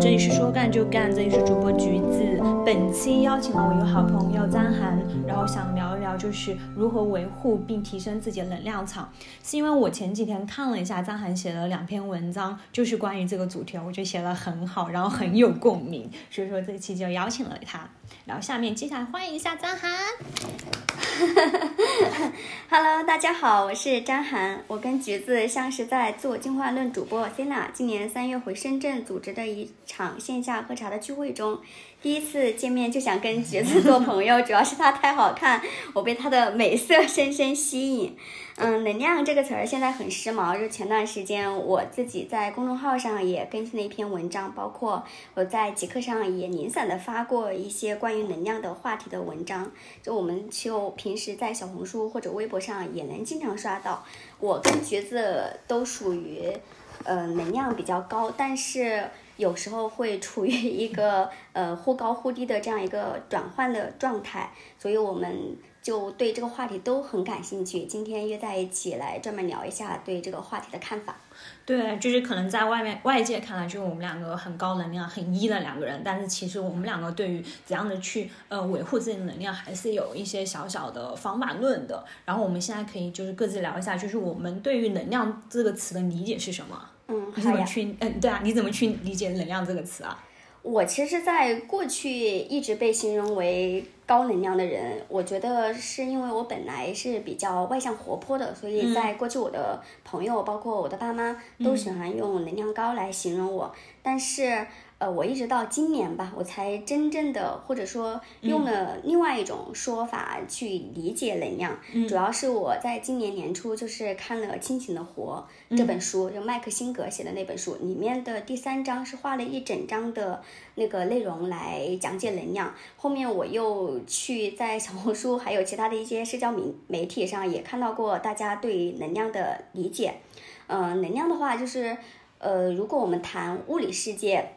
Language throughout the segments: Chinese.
这里是说干就干，这里是主播橘子。本期邀请了我一个好朋友张涵，然后想聊一聊就是如何维护并提升自己的能量场。是因为我前几天看了一下张涵写的两篇文章，就是关于这个主题，我觉得写的很好，然后很有共鸣，所以说这期就邀请了他。然后下面接下来欢迎一下张涵。Hello，大家好，我是张涵。我跟橘子像是在做进化论主播 Sina 今年三月回深圳组织的一场线下喝茶的聚会中，第一次见面就想跟橘子做朋友，主要是她太好看，我被她的美色深深吸引。嗯，能量这个词儿现在很时髦。就前段时间我自己在公众号上也更新了一篇文章，包括我在极客上也零散的发过一些关于能量的话题的文章。就我们就平时在小红书或者微博上也能经常刷到。我跟橘子都属于呃能量比较高，但是有时候会处于一个呃忽高忽低的这样一个转换的状态，所以我们。就对这个话题都很感兴趣，今天约在一起来专门聊一下对这个话题的看法。对，就是可能在外面外界看来，就是我们两个很高能量、很一的两个人，但是其实我们两个对于怎样的去呃维护自己的能量，还是有一些小小的方法论的。然后我们现在可以就是各自聊一下，就是我们对于能量这个词的理解是什么？嗯，你怎么去？嗯，对啊，你怎么去理解能量这个词啊？我其实，在过去一直被形容为高能量的人，我觉得是因为我本来是比较外向活泼的，所以在过去我的朋友，包括我的爸妈，都喜欢用能量高来形容我。但是，呃，我一直到今年吧，我才真正的或者说用了另外一种说法去理解能量。主要是我在今年年初就是看了《清醒的活》这本书，就麦克辛格写的那本书，里面的第三章是画了一整章的那个内容来讲解能量。后面我又去在小红书还有其他的一些社交媒媒体上也看到过大家对能量的理解。嗯、能量的话就是，呃，如果我们谈物理世界。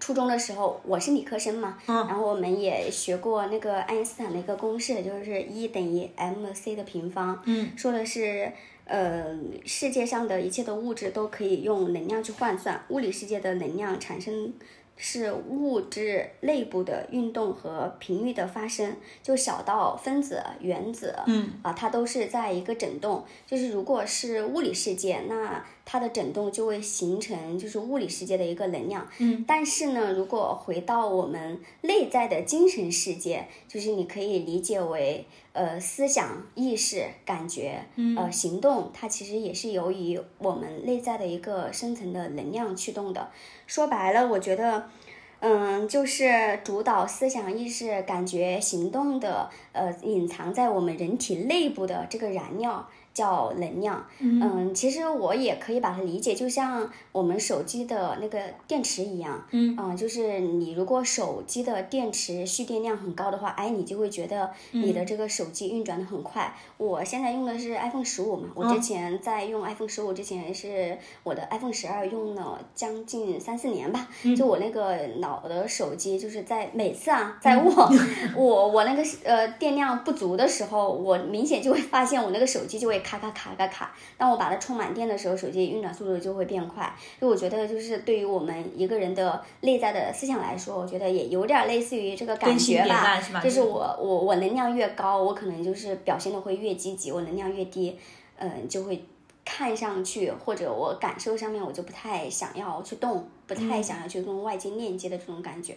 初中的时候，我是理科生嘛，然后我们也学过那个爱因斯坦的一个公式，就是一等于 mc 的平方，嗯，说的是，呃，世界上的一切的物质都可以用能量去换算，物理世界的能量产生是物质内部的运动和频率的发生，就小到分子、原子，嗯，啊，它都是在一个振动。就是如果是物理世界，那它的振动就会形成就是物理世界的一个能量。嗯，但是呢，如果回到我们内在的精神世界，就是你可以理解为呃思想、意识、感觉，呃行动，它其实也是由于我们内在的一个深层的能量驱动的。说白了，我觉得。嗯，就是主导思想、意识、感觉、行动的，呃，隐藏在我们人体内部的这个燃料叫能量。嗯，其实我也可以把它理解，就像我们手机的那个电池一样。嗯就是你如果手机的电池蓄电量很高的话，哎，你就会觉得你的这个手机运转的很快。我现在用的是 iPhone 十五嘛，我之前在用 iPhone 十五之前是我的 iPhone 十二用了将近三四年吧。就我那个老的手机，就是在每次啊，在我 我我那个呃电量不足的时候，我明显就会发现我那个手机就会卡卡卡卡卡。当我把它充满电的时候，手机运转速度就会变快。所以我觉得就是对于我们一个人的内在的思想来说，我觉得也有点类似于这个感觉吧是吧，就是我我我能量越高，我可能就是表现的会越积极；我能量越低，嗯、就会看上去或者我感受上面我就不太想要去动，不太想要去跟外界链接的这种感觉。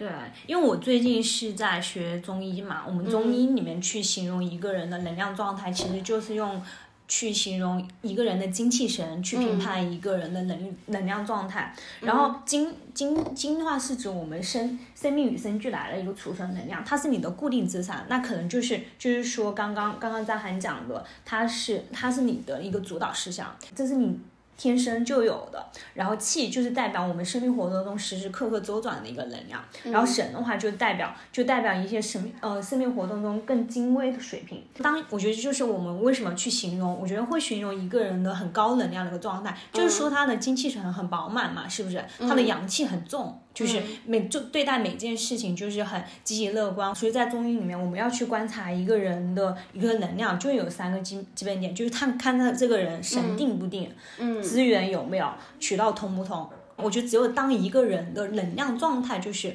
对，因为我最近是在学中医嘛，我们中医里面去形容一个人的能量状态，其实就是用去形容一个人的精气神，去评判一个人的能能量状态。然后精精精的话是指我们生生命与生俱来的一个储存能量，它是你的固定资产，那可能就是就是说刚刚刚刚在涵讲的，它是它是你的一个主导思想，这是你。天生就有的，然后气就是代表我们生命活动中时时刻刻周转的一个能量，然后神的话就代表就代表一些生命呃生命活动中更精微的水平。当我觉得就是我们为什么去形容，我觉得会形容一个人的很高能量的一个状态，就是说他的精气神很饱满嘛，是不是？他的阳气很重。就是每就对待每件事情就是很积极乐观，所以在综艺里面，我们要去观察一个人的一个能量，就有三个基基本点，就是看看他这个人神定不定，嗯。资源有没有，渠道通不通。我觉得只有当一个人的能量状态就是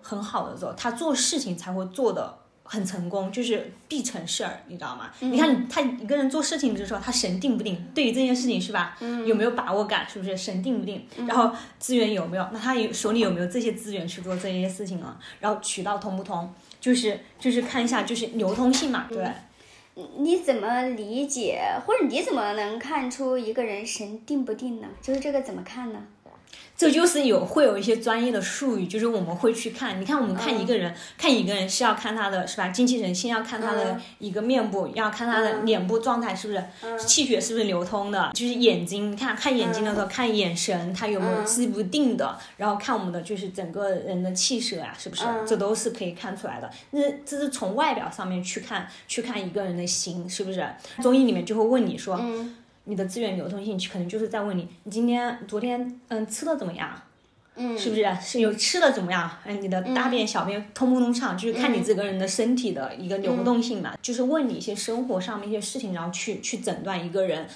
很好的时候，他做事情才会做的很成功，就是必成事儿，你知道吗？你看他一个人做事情的时候，他神定不定，对于这件事情是吧？有没有把握感？是不是神定不定？然后资源有没有？那他有手里有没有这些资源去做这些事情啊？然后渠道通不通？就是就是看一下就是流通性嘛，对。你怎么理解，或者你怎么能看出一个人神定不定呢？就是这个怎么看呢？这就是有会有一些专业的术语，就是我们会去看。你看，我们看一个人，看一个人是要看他的是吧？精气神，先要看他的一个面部，要看他的脸部状态是不是气血是不是流通的。就是眼睛，你看看眼睛的时候，看眼神，他有没有是不定的。然后看我们的就是整个人的气色啊，是不是？这都是可以看出来的。那这是从外表上面去看，去看一个人的心，是不是？中医里面就会问你说。你的资源流通性可能就是在问你，你今天、昨天，嗯，吃的怎么样？嗯，是不是？是有吃的怎么样？嗯，你的大便、小便通不通畅？就是看你这个人的身体的一个流动性嘛。就是问你一些生活上面一些事情，然后去去诊断一个人。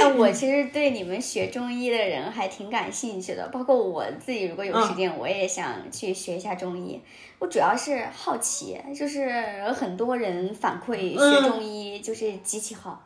哎，我其实对你们学中医的人还挺感兴趣的，包括我自己，如果有时间，我也想去学一下中医。我主要是好奇，就是很多人反馈学中医就是极其好。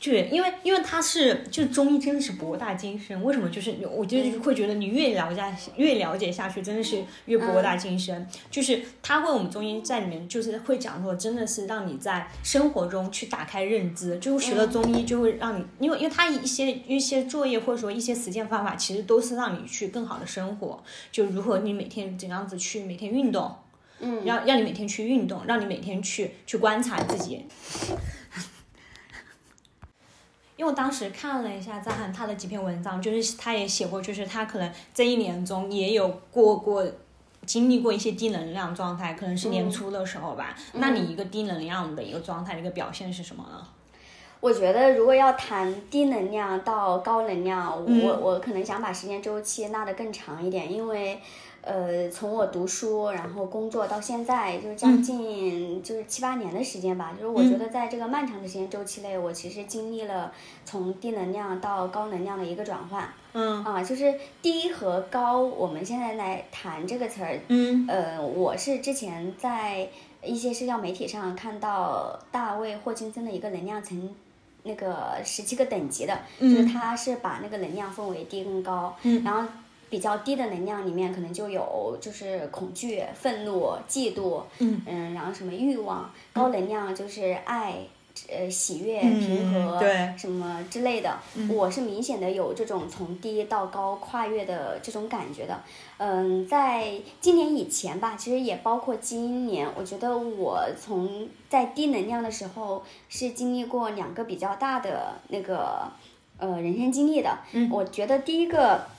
对，因为因为他是就中医真的是博大精深，为什么？就是我就会觉得你越了解越了解下去，真的是越博大精深。就是他会我们中医在里面就是会讲说，真的是让你在生活中去打开认知。就学了中医就会让你，因为因为他一些一些作业或者说一些实践方法，其实都是让你去更好的生活。就如何你每天怎样子去每天运动，嗯，让让你每天去运动，让你每天去去观察自己。因为我当时看了一下张翰他的几篇文章，就是他也写过，就是他可能这一年中也有过过经历过一些低能量状态，可能是年初的时候吧。那你一个低能量的一个状态的一个表现是什么呢？我觉得如果要谈低能量到高能量，我我可能想把时间周期拉得更长一点，因为。呃，从我读书，然后工作到现在，就是将近就是七八年的时间吧。就是我觉得在这个漫长的时间周期内，我其实经历了从低能量到高能量的一个转换。嗯。啊，就是低和高，我们现在来谈这个词儿。嗯。呃，我是之前在一些社交媒体上看到大卫霍金森的一个能量层，那个十七个等级的，就是他是把那个能量分为低跟高。嗯。然后。比较低的能量里面，可能就有就是恐惧、愤怒、嫉妒，嗯嗯，然后什么欲望。高能量就是爱，呃，喜悦、平和，对，什么之类的。我是明显的有这种从低到高跨越的这种感觉的。嗯，在今年以前吧，其实也包括今年，我觉得我从在低能量的时候是经历过两个比较大的那个呃人生经历的。嗯，我觉得第一个。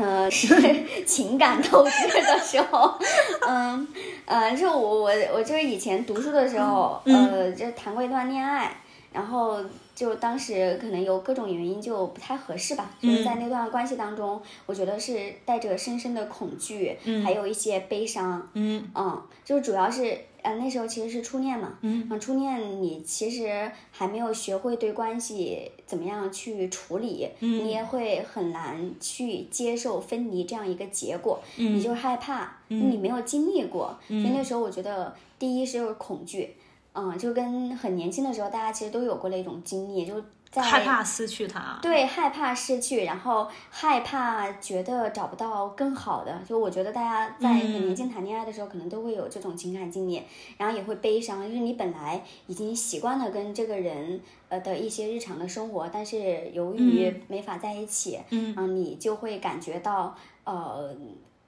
呃，是情感透支的时候，嗯，呃，就我我我就是以前读书的时候，呃，就谈过一段恋爱，然后就当时可能有各种原因就不太合适吧，就是在那段关系当中，我觉得是带着深深的恐惧，还有一些悲伤，嗯，嗯，就主要是。呃，那时候其实是初恋嘛，嗯，初恋你其实还没有学会对关系怎么样去处理，嗯，你也会很难去接受分离这样一个结果，嗯，你就害怕，嗯，你没有经历过，所以那时候我觉得第一是恐惧，嗯，就跟很年轻的时候大家其实都有过那种经历，就。害怕失去他，对，害怕失去，然后害怕觉得找不到更好的。就我觉得大家在很年轻谈恋爱的时候，可能都会有这种情感经历，然后也会悲伤，就是你本来已经习惯了跟这个人呃的一些日常的生活，但是由于没法在一起，嗯，你就会感觉到呃。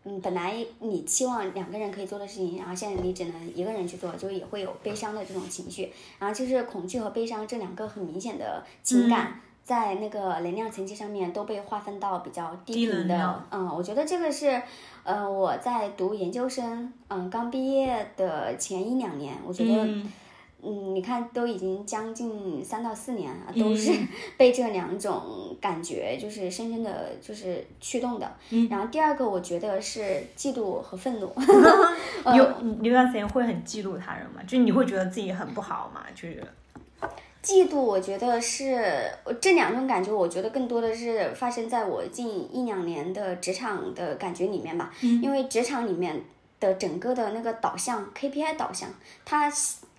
嗯，本来你期望两个人可以做的事情，然后现在你只能一个人去做，就也会有悲伤的这种情绪。然后就是恐惧和悲伤这两个很明显的情感，在那个能量层级上面都被划分到比较低频的。嗯，我觉得这个是，呃，我在读研究生，嗯，刚毕业的前一两年，我觉得。嗯，你看，都已经将近三到四年了，都是 被这两种感觉就是深深的，就是驱动的。嗯，然后第二个，我觉得是嫉妒和愤怒。有有段时间会很嫉妒他人嘛？就你会觉得自己很不好嘛？就是嫉妒，我觉得是这两种感觉，我觉得更多的是发生在我近一两年的职场的感觉里面吧。嗯因为职场里面的整个的那个导向 KPI 导向，它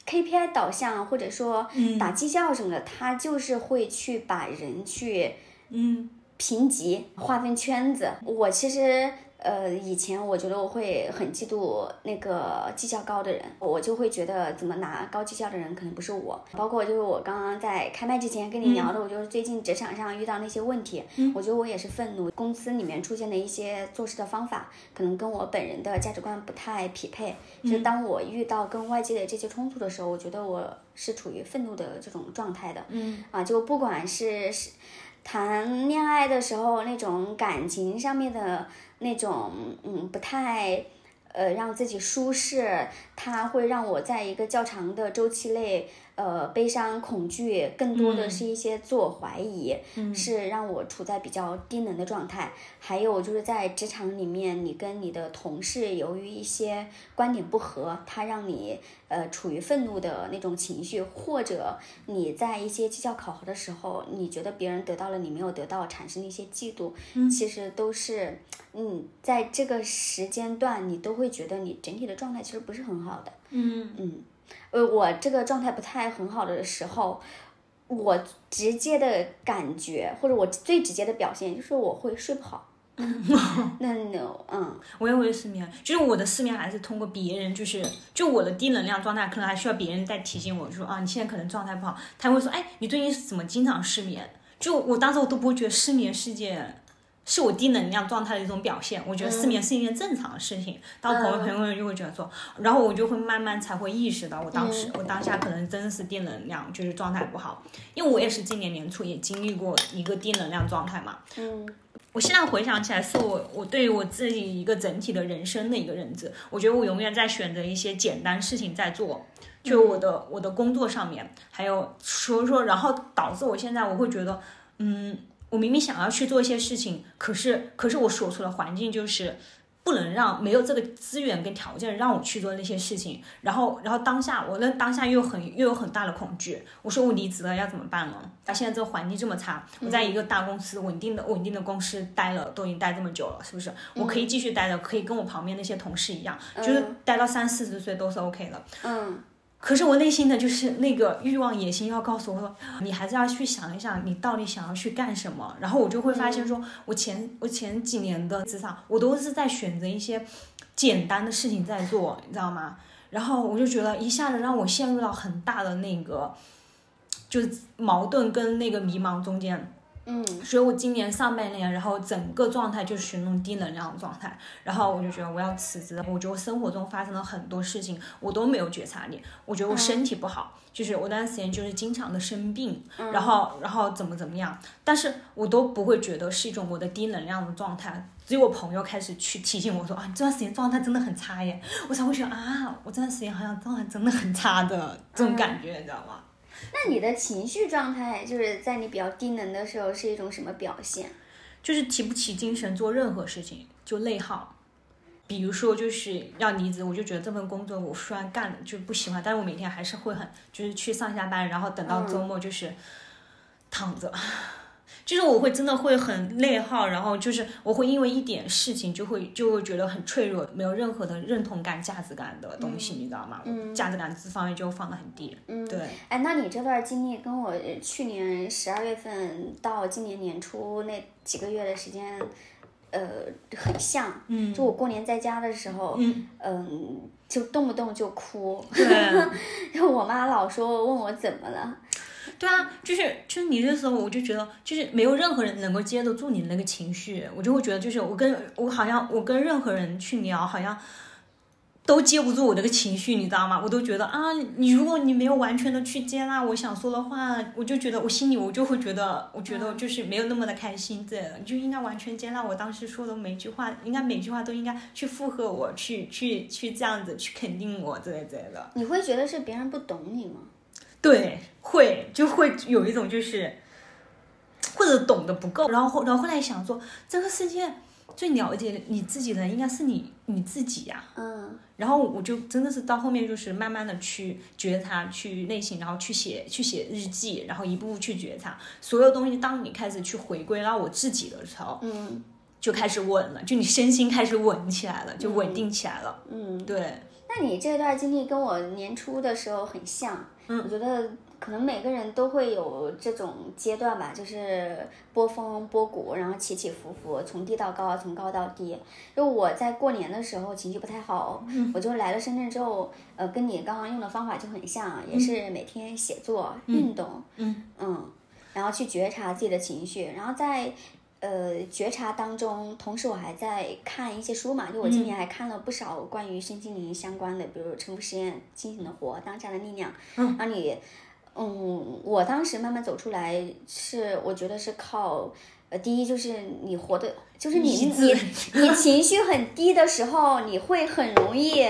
KPI 导向或者说嗯。打绩效什么的，他就是会去把人去嗯评级、划分圈子。我其实呃，以前我觉得我会很嫉妒那个绩效高的人，我就会觉得怎么拿高绩效的人可能不是我。包括就是我刚刚在开麦之前跟你聊的，我就是最近职场上遇到那些问题，我觉得我也是愤怒。公司里面出现的一些做事的方法，可能跟我本人的价值观不太匹配。就是当我遇到跟外界的这些冲突的时候，我觉得我是处于愤怒的这种状态的。嗯啊，就不管是是谈恋爱的时候那种感情上面的那种，嗯，不太呃让自己舒适，它会让我在一个较长的周期内，呃，悲伤、恐惧，更多的是一些自我怀疑，是让我处在比较低能的状态。还有就是在职场里面，你跟你的同事由于一些观点不合，他让你呃处于愤怒的那种情绪，或者你在一些绩效考核的时候，你觉得别人得到了你没有得到，产生的一些嫉妒，其实都是嗯，在这个时间段，你都会觉得你整体的状态其实不是很好的。嗯。嗯，呃，我这个状态不太很好的时候，我直接的感觉或者我最直接的表现就是我会睡不好。那 no，嗯，我也会失眠，就是我的失眠还是通过别人，就是就我的低能量状态，可能还需要别人再提醒我，说啊，你现在可能状态不好。他会说，哎，你最近怎么经常失眠？就我当时我都不会觉得失眠是件是我低能量状态的一种表现，我觉得失眠是一件正常的事情。当朋友朋友就会觉得说，然后我就会慢慢才会意识到，我当时、我当下可能真的是低能量，就是状态不好。因为我也是今年年初也经历过一个低能量状态嘛，嗯我现在回想起来，是我我对于我自己一个整体的人生的一个认知。我觉得我永远在选择一些简单事情在做，就我的、我的工作上面，还有所以说，然后导致我现在我会觉得，嗯，我明明想要去做一些事情，可是可是我所处的环境就是。不能让没有这个资源跟条件让我去做那些事情，然后，然后当下我那当下又很又有很大的恐惧。我说我离职了要怎么办呢？那，现在这个环境这么差，我在一个大公司稳定的稳定的公司待了，都已经待这么久了，是不是？我可以继续待着，可以跟我旁边那些同事一样，就是待到三四十岁都是 OK 的。嗯可是我内心的就是那个欲望野心要告诉我说，你还是要去想一想，你到底想要去干什么。然后我就会发现说，我前我前几年的职场，我都是在选择一些简单的事情在做，你知道吗？然后我就觉得一下子让我陷入到很大的那个，就是矛盾跟那个迷茫中间。嗯所以我今年上半年，然后整个状态就是属于那种低能量的状态，然后我就觉得我要辞职。我觉得我生活中发生了很多事情，我都没有觉察力。我觉得我身体不好，就是我那段时间就是经常的生病，然后然后怎么怎么样，但是我都不会觉得是一种我的低能量的状态。只有我朋友开始去提醒我说啊，你这段时间状态真的很差耶，我才会觉得啊，我这段时间好像状态真的很差的这种感觉，你知道吗？那你的情绪状态就是在你比较低能的时候是一种什么表现？就是提不起精神做任何事情，就内耗。比如说，就是要离职，我就觉得这份工作我虽然干了就不喜欢，但是我每天还是会很就是去上下班，然后等到周末就是躺着，就是我会真的会很内耗，然后就是我会因为一点事情就会就会觉得很脆弱，没有任何的认同感、价值感的东西，你知道吗？嗯价值感这方面就放的很低。嗯，对，哎，那你这段经历跟我去年十二月份到今年年初那几个月的时间，呃，很像。嗯就我过年在家的时候，嗯嗯，就动不动就哭。对。然 后我妈老说问我怎么了，对啊，就是就是你这时候，我就觉得就是没有任何人能够接得住你的那个情绪，我就会觉得就是我跟我好像我跟任何人去聊，好像都接不住我这个情绪，你知道吗？我都觉得啊，你如果你没有完全的去接纳我想说的话，我就觉得我心里我就会觉得，我觉得就是没有那么的开心，对，你就应该完全接纳我当时说的每句话，应该每句话都应该去附和我，去去去这样子去肯定我之类之类的。你会觉得是别人不懂你吗？对，会就会有一种就是，或者懂得不够，然后后然后后来想说，这个世界最了解你自己的应该是你你自己呀、嗯然后我就真的是到后面就是慢慢的去觉察、去内心，然后去写、去写日记，然后一步步去觉察所有东西。当你开始去回归到我自己的时候，嗯就开始稳了，就你身心开始稳起来了，就稳定起来了。嗯。对，那你这段经历跟我年初的时候很像，嗯我觉得可能每个人都会有这种阶段吧，就是波峰波谷，然后起起伏伏，从低到高，从高到低。就我在过年的时候情绪不太好，我就来了深圳之后，呃，跟你刚刚用的方法就很像，也是每天写作、运动，嗯嗯，然后去觉察自己的情绪，然后在。呃，觉察当中，同时我还在看一些书嘛，就我今年还看了不少关于身心灵相关的，比如《沉浮实验》《清醒的活》《当下的力量》。嗯，然后你，嗯，我当时慢慢走出来，是我觉得是靠，呃，第一就是你活的，就是你你你情绪很低的时候，你会很容易。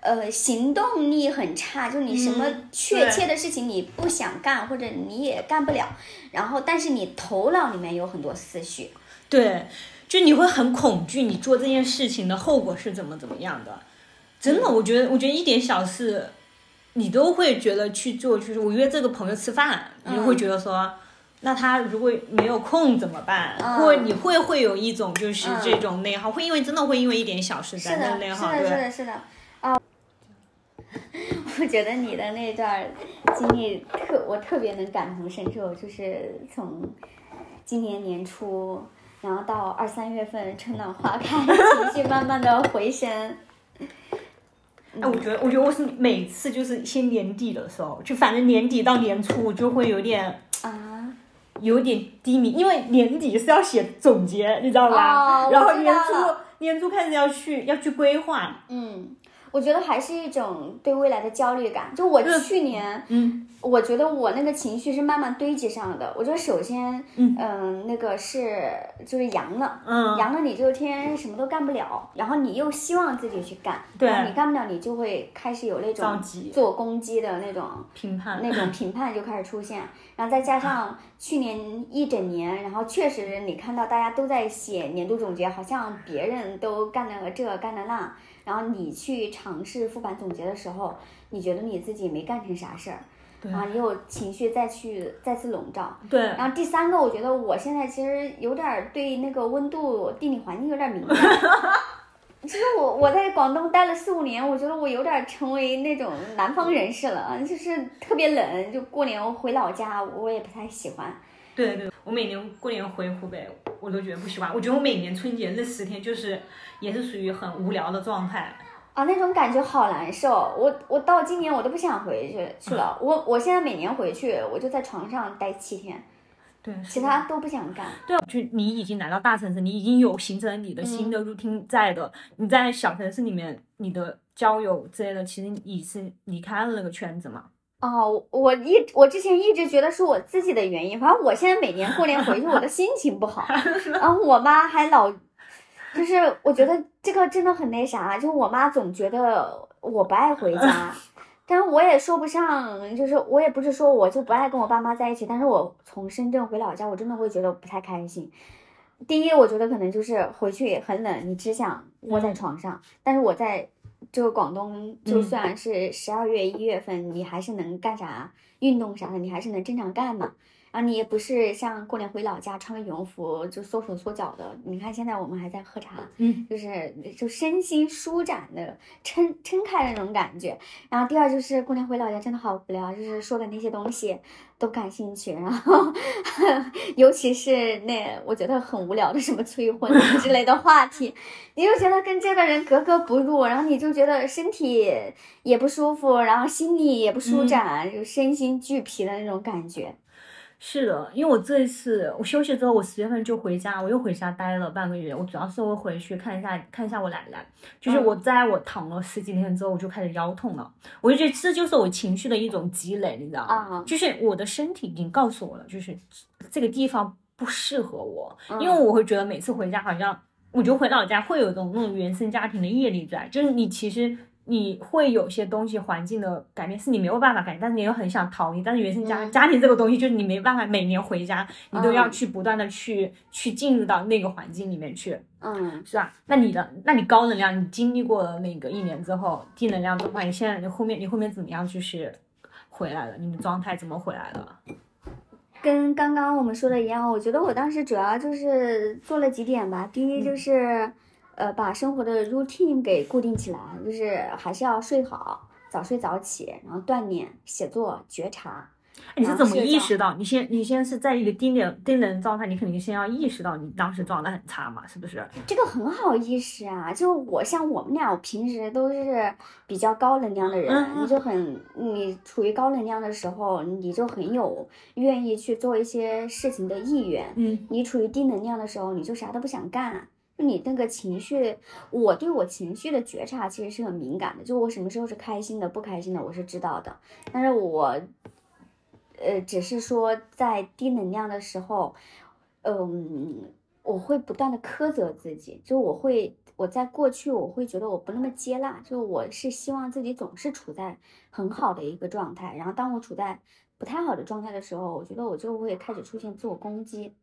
呃，行动力很差，就你什么嗯确切的事情你不想干，或者你也干不了，然后但是你头脑里面有很多思绪，对，就你会很恐惧，你做这件事情的后果是怎么怎么样的。真的，我觉得，我觉得一点小事，你都会觉得去做。就是我约这个朋友吃饭，你就会觉得说，那他如果没有空怎么办？嗯或者你会会有一种就是嗯这种内耗，会因为真的会因为一点小事在那，内耗，是的，是对。的，是的。啊，我觉得你的那段经历特，我特别能感同身受，就是从今年年初，然后到二三月份春暖花开，情绪慢慢的回升。哎，我觉得，我觉得我是每次就是先年底的时候，就反正年底到年初，我就会有点啊，有点低迷，因为年底是要写总结，你知道吧？哦然后年初年初开始要去要去规划，嗯，我觉得还是一种对未来的焦虑感。就我去年，嗯，我觉得我那个情绪是慢慢堆积上的。我觉得首先，嗯那个是就是阳了，嗯阳了你就天天什么都干不了，然后你又希望自己去干，对然后你干不了，你就会开始有那种着急自我攻击的那种评判那种评判就开始出现，然后再加上 去年一整年，然后确实你看到大家都在写年度总结，好像别人都干了这干了那，然后你去尝试复盘总结的时候，你觉得你自己没干成啥事儿，对然后你有情绪再去再次笼罩。对，然后第三个，我觉得我现在其实有点儿对那个温度、地理环境有点儿敏感。其实我我在广东待了四五年，我觉得我有点儿成为那种南方人士了，就是特别冷，就过年我回老家我也不太喜欢。对对，我每年过年回湖北，我都觉得不习惯。我觉得我每年春节那十天就是也是属于很无聊的状态。啊，那种感觉好难受。我我到今年我都不想回去去了。我我现在每年回去，我就在床上待七天，对，其他都不想干。对啊，就你已经来到大城市，你已经有形成你的新的 routine 在的。你在小城市里面，你的交友之类的，其实你是离开了那个圈子嘛。哦，我一我之前一直觉得是我自己的原因，反正我现在每年过年回去，我的心情不好，然后我妈还老，就是我觉得这个真的很那啥，就我妈总觉得我不爱回家，但是我也说不上，就是我也不是说我就不爱跟我爸妈在一起，但是我从深圳回老家，我真的会觉得不太开心。第一，我觉得可能就是回去很冷，你只想窝在床上，但是我在这个广东，就算是十二月、一月份，你还是能干啥运动啥的，你还是能正常干嘛。然后你也不是像过年回老家穿个羽绒服就缩手缩脚的。你看现在我们还在喝茶，嗯，就是就身心舒展的撑撑开的那种感觉。然后第二就是过年回老家真的好无聊，就是说的那些东西都感兴趣，然后尤其是那我觉得很无聊的什么催婚之类的话题，你就觉得跟这个人格格不入，然后你就觉得身体也不舒服，然后心里也不舒展，就身心俱疲的那种感觉。是的，因为我这一次我休息之后，我十月份就回家，我又回家待了半个月。我主要是我回去看一下看一下我奶奶，就是我在我躺了十几天之后，我就开始腰痛了。我就觉得这就是我情绪的一种积累，你知道吗？啊就是我的身体已经告诉我了，就是这个地方不适合我，嗯因为我会觉得每次回家好像我就回老家会有一种那种原生家庭的业力在，就是你其实你会有些东西环境的改变是你没有办法改变，但是你又很想逃离。但是原生家家庭这个东西就是你没办法，每年回家你都要去不断的去去进入到那个环境里面去，嗯，是吧？那你的那你高能量，你经历过了那个一年之后低能量的话，你现在你后面你后面怎么样就是回来了？你的状态怎么回来了？跟刚刚我们说的一样，我觉得我当时主要就是做了几点吧。第一就是，呃，把生活的 routine 给固定起来，就是还是要睡好，早睡早起，然后锻炼、写作、觉察。你是怎么意识到？你先你先是在一个低能低能状态，你肯定先要意识到你当时状态很差嘛，是不是？这个很好意识啊，就我像我们俩，我平时都是比较高能量的人，你就很你处于高能量的时候，你就很有愿意去做一些事情的意愿。嗯你处于低能量的时候，你就啥都不想干。就你那个情绪，我对我情绪的觉察其实是很敏感的。就我什么时候是开心的、不开心的，我是知道的。但是我，呃，只是说在低能量的时候，嗯，我会不断的苛责自己。就我会，我在过去我会觉得我不那么接纳，就我是希望自己总是处在很好的一个状态。然后当我处在不太好的状态的时候，我觉得我就会开始出现自我攻击。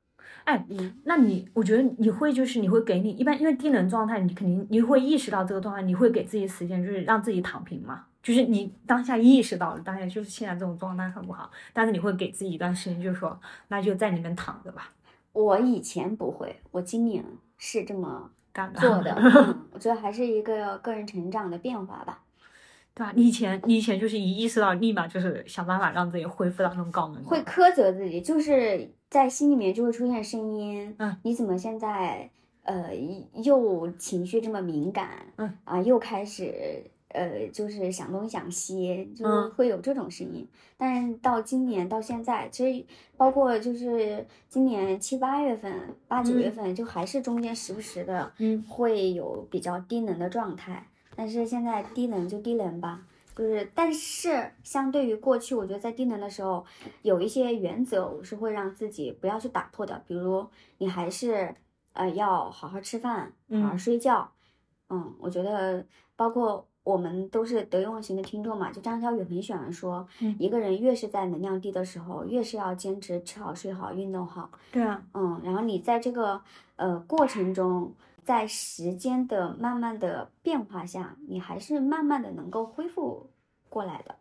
哎，嗯那你我觉得你会就是你会给你一般因为低能状态，你肯定你会意识到这个状态，你会给自己时间，就是让自己躺平嘛。就是你当下意识到了，当下就是现在这种状态很不好，但是你会给自己一段时间，就是说那就在里面躺着吧，我以前不会，我今年是这么。做的。嗯，我觉得还是一个个人成长的变化吧。对吧？你以前你以前就是一意识到，立马就是想办法让自己恢复到那种高能。会苛责自己，就是在心里面就会出现声音，嗯，你怎么现在呃又情绪这么敏感，嗯啊，又开始呃就是想东想西，就是嗯会有这种声音。但是到今年到现在，其实包括就是今年七八月份、八九月嗯份，就还是中间时不时的嗯会有比较低能的状态。但是现在低能就低能吧，就是，但是相对于过去，我觉得在低能的时候，有一些原则我是会让自己不要去打破的，比如你还是呃要好好吃饭，好好嗯。睡觉，嗯，我觉得包括我们都是得用型的听众嘛，就张小雨很喜欢说，嗯一个人越是在能量低的时候，越是要坚持吃好睡好运动好，对啊，嗯，然后你在这个呃过程中，在时间的慢慢的变化下，你还是慢慢的能够恢复过来的。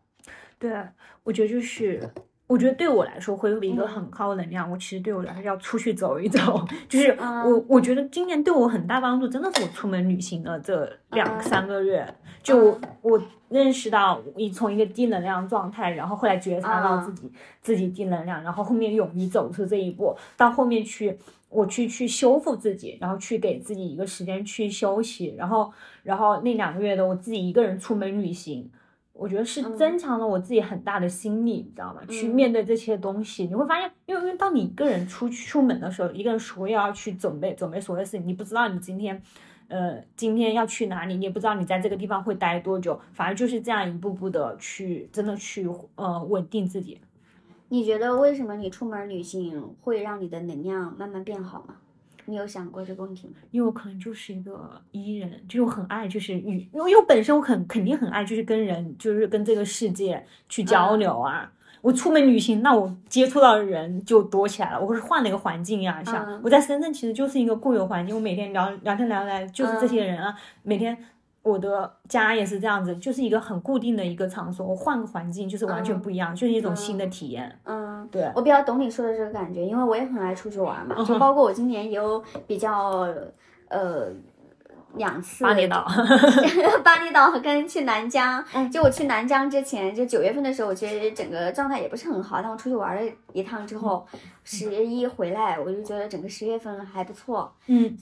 对啊，我觉得就是，我觉得对我来说恢复一个嗯很高能量，我其实对我来说要出去走一走，就是嗯我我觉得今年对我很大帮助，真的是我出门旅行的这两嗯三个月，就嗯我认识到你从一个低能量状态，然后后来觉察到嗯自己自己低能量，然后后面勇于走出这一步，到后面去。我去去修复自己，然后去给自己一个时间去休息，然后然后那两个月的我自己一个人出门旅行，我觉得是嗯增强了我自己很大的心力，你知道吗？去嗯面对这些东西，你会发现，因为因为当你一个人出去出门的时候，一个人所有要去准备准备所有事情，你不知道你今天，呃，今天要去哪里，你也不知道你在这个地方会待多久，反而就是这样一步步的去真的去呃稳定自己。你觉得为什么你出门旅行会让你的能量慢慢变好吗？你有想过这个问题吗？因为我可能就是一个 E 人，就是我很爱就是与，因为因为我本身我很肯定很爱就是跟人就是跟这个世界去交嗯流啊。我出门旅行，那我接触到的人就多起来了。我是换了一个环境呀、像嗯我在深圳其实就是一个固有环境，我每天聊聊天聊来就是这些人啊，每天。我的家也是这样子，就是一个很固定的一个场所，我换个环境就是完全嗯不一样，就是一种新的体验。嗯，对，我比较懂你说的这个感觉，因为我也很爱出去玩嘛，就包括我今年也有比较呃两次巴厘岛，巴厘岛跟去南疆，嗯就我去南疆之前，就九月份的时候，我其实整个状态也不是很好。但我出去玩了一趟之后，十一回来，我就觉得整个十月份还不错。嗯，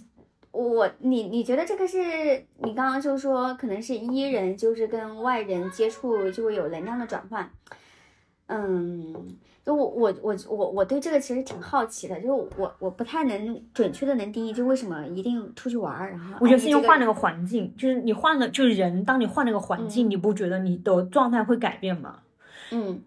我你你觉得这个是你刚刚就说可能是伊人，就是跟外人接触就会有能量的转换。嗯，就我我我我我对这个其实挺好奇的，就是我我不太能准确的能定义，就为什么一定出去玩儿，然后我觉得是因为换了。了个环境，就是你换了，就是人，当你换了个环境，嗯你不觉得你的状态会改变吗？嗯，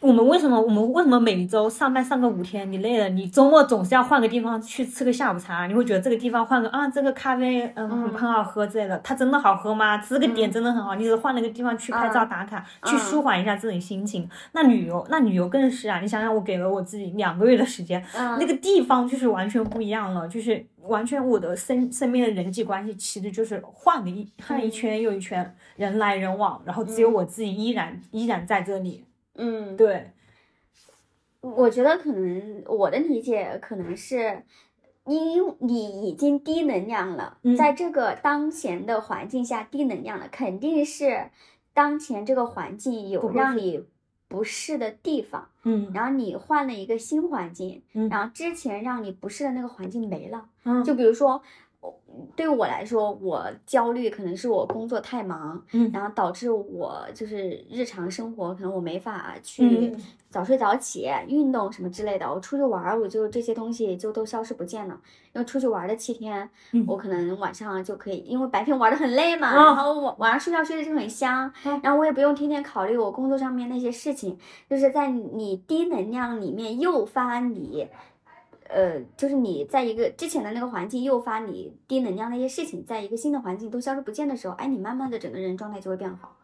我们为什么我们为什么每周上班上个五天，你累了，你周末总是要换个地方去吃个下午茶？你会觉得这个地方换个啊，这个咖啡嗯很很好喝之类的，它真的好喝吗？这个点真的很好，你只是换了个地方去拍照打卡，去舒缓一下自己心情。那旅游，那旅游更是啊！你想想，我给了我自己两个月的时间，那个地方就是完全不一样了，就是完全我的身身边的人际关系其实就是换了一换一圈又一圈，人来人往，然后只有我自己依然依然在这里。嗯，对，我觉得可能我的理解可能是，因你已经低能量了，在这个当前的环境下低能量了，肯定是当前这个环境有让你不适的地方，嗯，然后你换了一个新环境，嗯，然后之前让你不适的那个环境没了，嗯，就比如说。对我来说，我焦虑可能是我工作太忙，嗯，然后导致我就是日常生活可能我没法去早睡早起、运动什么之类的。我出去玩，我就这些东西就都消失不见了。因为出去玩的七天，我可能晚上就可以，因为白天玩的很累嘛，然后晚晚上睡觉睡的就很香，然后我也不用天天考虑我工作上面那些事情，就是在你低能量里面诱发你。呃，就是你在一个之前的那个环境诱发你低能量那些事情，在一个新的环境都消失不见的时候，哎，你慢慢的整个人状态就会变好。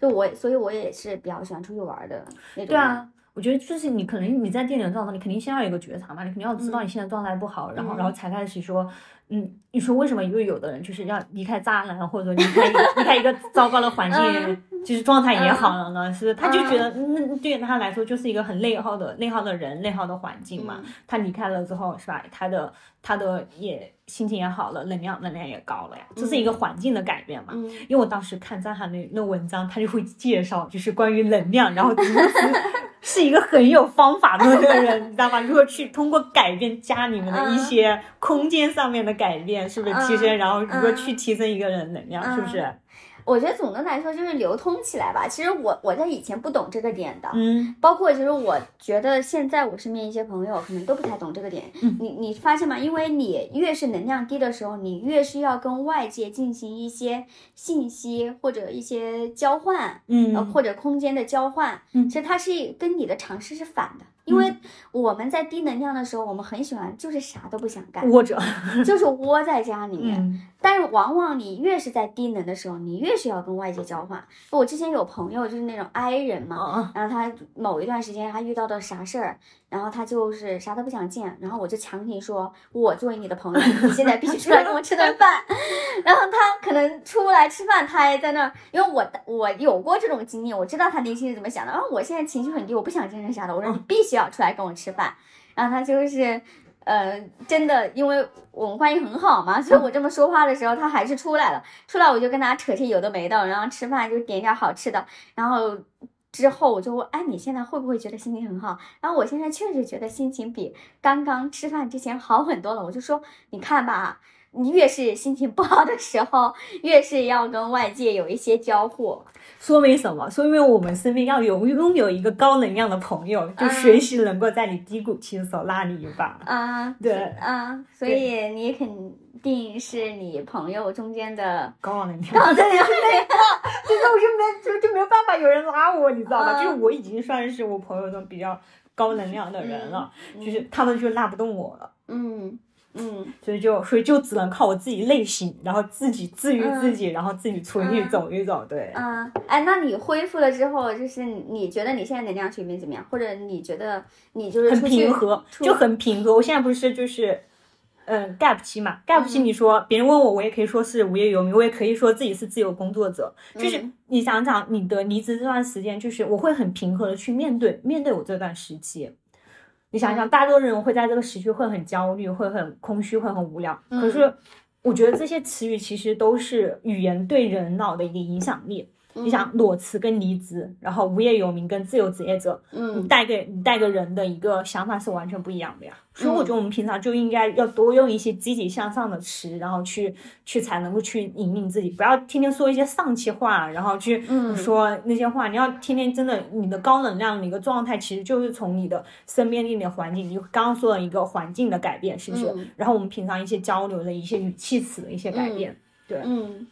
就我，所以我也是比较喜欢出去玩的那种。对啊，我觉得就是你可能你在店里的状态，你肯定先要有一个觉察嘛，你肯定要知道你现在状态不好，然后然后才开始说，嗯，你说为什么？因为有的人就是要离开渣男，或者说离开离开一个糟糕的环境。就是状态也好了呢，是他就觉得那对他来说就是一个很内耗的内耗的人，内耗的环境嘛。他离开了之后，是吧？他的他的也心情也好了，能量能量也高了呀。这是一个环境的改变嘛。因为我当时看张涵那那文章，他就会介绍，就是关于能量，然后是一个很有方法论的人，你知道吗？如何去通过改变家里面的一些空间上面的改变，是不是提升？然后如何去提升一个人能量，是不是？我觉得总的来说就是流通起来吧。其实我我在以前不懂这个点的，嗯，包括其实我觉得现在我身边一些朋友可能都不太懂这个点。嗯，你你发现吗？因为你越是能量低的时候，你越是要跟外界进行一些信息或者一些交换，嗯，或者空间的交换，嗯，其实它是跟你的尝试是反的。因为我们在低能量的时候，我们很喜欢就是啥都不想干，窝着，就是窝在家里面。但是往往你越是在低能的时候，你越是要跟外界交换。我之前有朋友就是那种 I 人嘛，然后他某一段时间他遇到的啥事儿，然后他就是啥都不想见，然后我就强行说，我作为你的朋友，你现在必须出来跟我吃顿饭。然后他可能出来吃饭，他还在那儿，因为我我有过这种经历，我知道他内心是怎么想的。然后我现在情绪很低，我不想见人啥的，我说你必须要出来跟我吃饭。然后他就是。呃，真的，因为我们关系很好嘛，所以我这么说话的时候，他还是出来了。出来我就跟他扯些有的没的，然后吃饭就点一点好吃的。然后之后我就问，哎，你现在会不会觉得心情很好？然后我现在确实觉得心情比刚刚吃饭之前好很多了。我就说，你看吧。你越是心情不好的时候，越是要跟外界有一些交互，说明什么？说明我们身边要有拥有一个高能量的朋友，就随时能够在你低谷期的时候拉你一把。啊，对，啊，所以你肯定是你朋友中间的高能量。高能量，就是我就没就就没有办法有人拉我，你知道吧？就是我已经算是我朋友中比较高能量的人了，就是他们就拉不动我了。嗯。嗯，所以就所以就只能靠我自己内省，然后自己治愈自己，然后自己出去走一走。对，嗯，哎，那你恢复了之后，就是你觉得你现在能量水平怎么样？或者你觉得你就是很平和，就很平和。我现在不是就是，嗯，gap 期嘛，gap 期，你说别人问我，我也可以说是无业游民，我也可以说自己是自由工作者。就是你想想，你的离职这段时间，就是我会很平和的去面对面对我这段时期。你想想，大多数人会在这个时区会很焦虑，会很空虚，会很无聊。可是，我觉得这些词语其实都是语言对人脑的一个影响力。你想裸辞跟离职，然后无业游民跟自由职业者，嗯，你带给你带给人的一个想法是完全不一样的呀。所以我觉得我们平常就应该要多用一些积极向上的词，然后去去才能够去引领自己，不要天天说一些丧气话，然后去说那些话。你要天天真的，你的高能量的一个状态，其实就是从你的身边的环境，你刚刚说的一个环境的改变，是不是？然后我们平常一些交流的一些语气词的一些改变，对，嗯。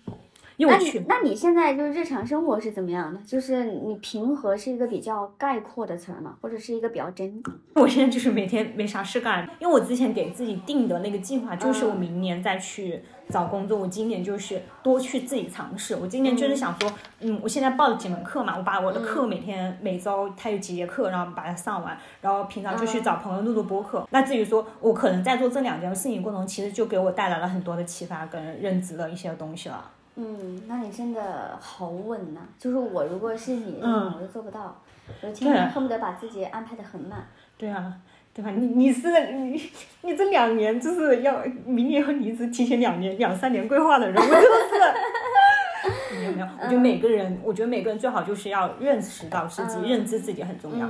那因为我去你那你现在就是日常生活是怎么样的？就是你平和是一个比较概括的词儿吗？或者是一个比较真？我现在就是每天没啥事干，因为我之前给自己定的那个计划就是嗯我明年再去找工作，我今年就是多去自己尝试。我今年就是想说，嗯，我现在报了几门课嘛，我把我的课每天每周它有几节课，然后把它上完，然后平常就去找朋友录录播客。那至于说我可能在做这两件事情过程中，其实就给我带来了很多的启发跟认知的一些东西了。嗯，那你真的好稳呐、就是我如果是你，嗯我都做不到，我天天对恨不得把自己安排的很满。对啊，对吧？你你是你你这两年就是要明年要离职，提前两年两三年规划的人，我真的是。没有没有，我觉得每个人，我觉得每个人最好就是要认识到自己，嗯认知自己很重要。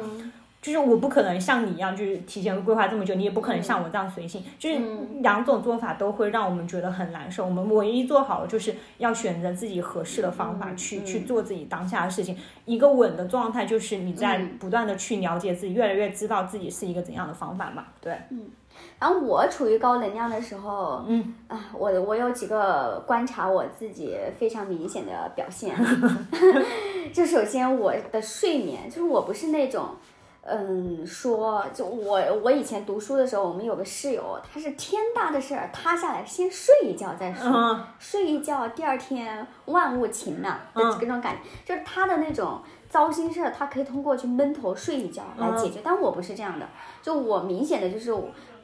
嗯就是我不可能像你一样，就是提前规划这么久，你也不可能像我这样随性。就是两种做法都会让我们觉得很难受。我们唯一做好的就是要选择自己合适的方法去、去做自己当下的事情。一个稳的状态就是你在不断的去了解自己，越来越知道自己是一个怎样的方法嘛。对，嗯然后我处于高能量的时候，嗯啊，我我有几个观察我自己非常明显的表现 就首先我的睡眠，就是我不是那种。嗯，说就我我以前读书的时候，我们有个室友，他是天大的事儿塌下来先睡一觉再说，嗯睡一觉，第二天万物晴朗的嗯这种感觉，就是他的那种糟心事儿，他可以通过去闷头睡一觉来解决。但我不是这样的，就我明显的就是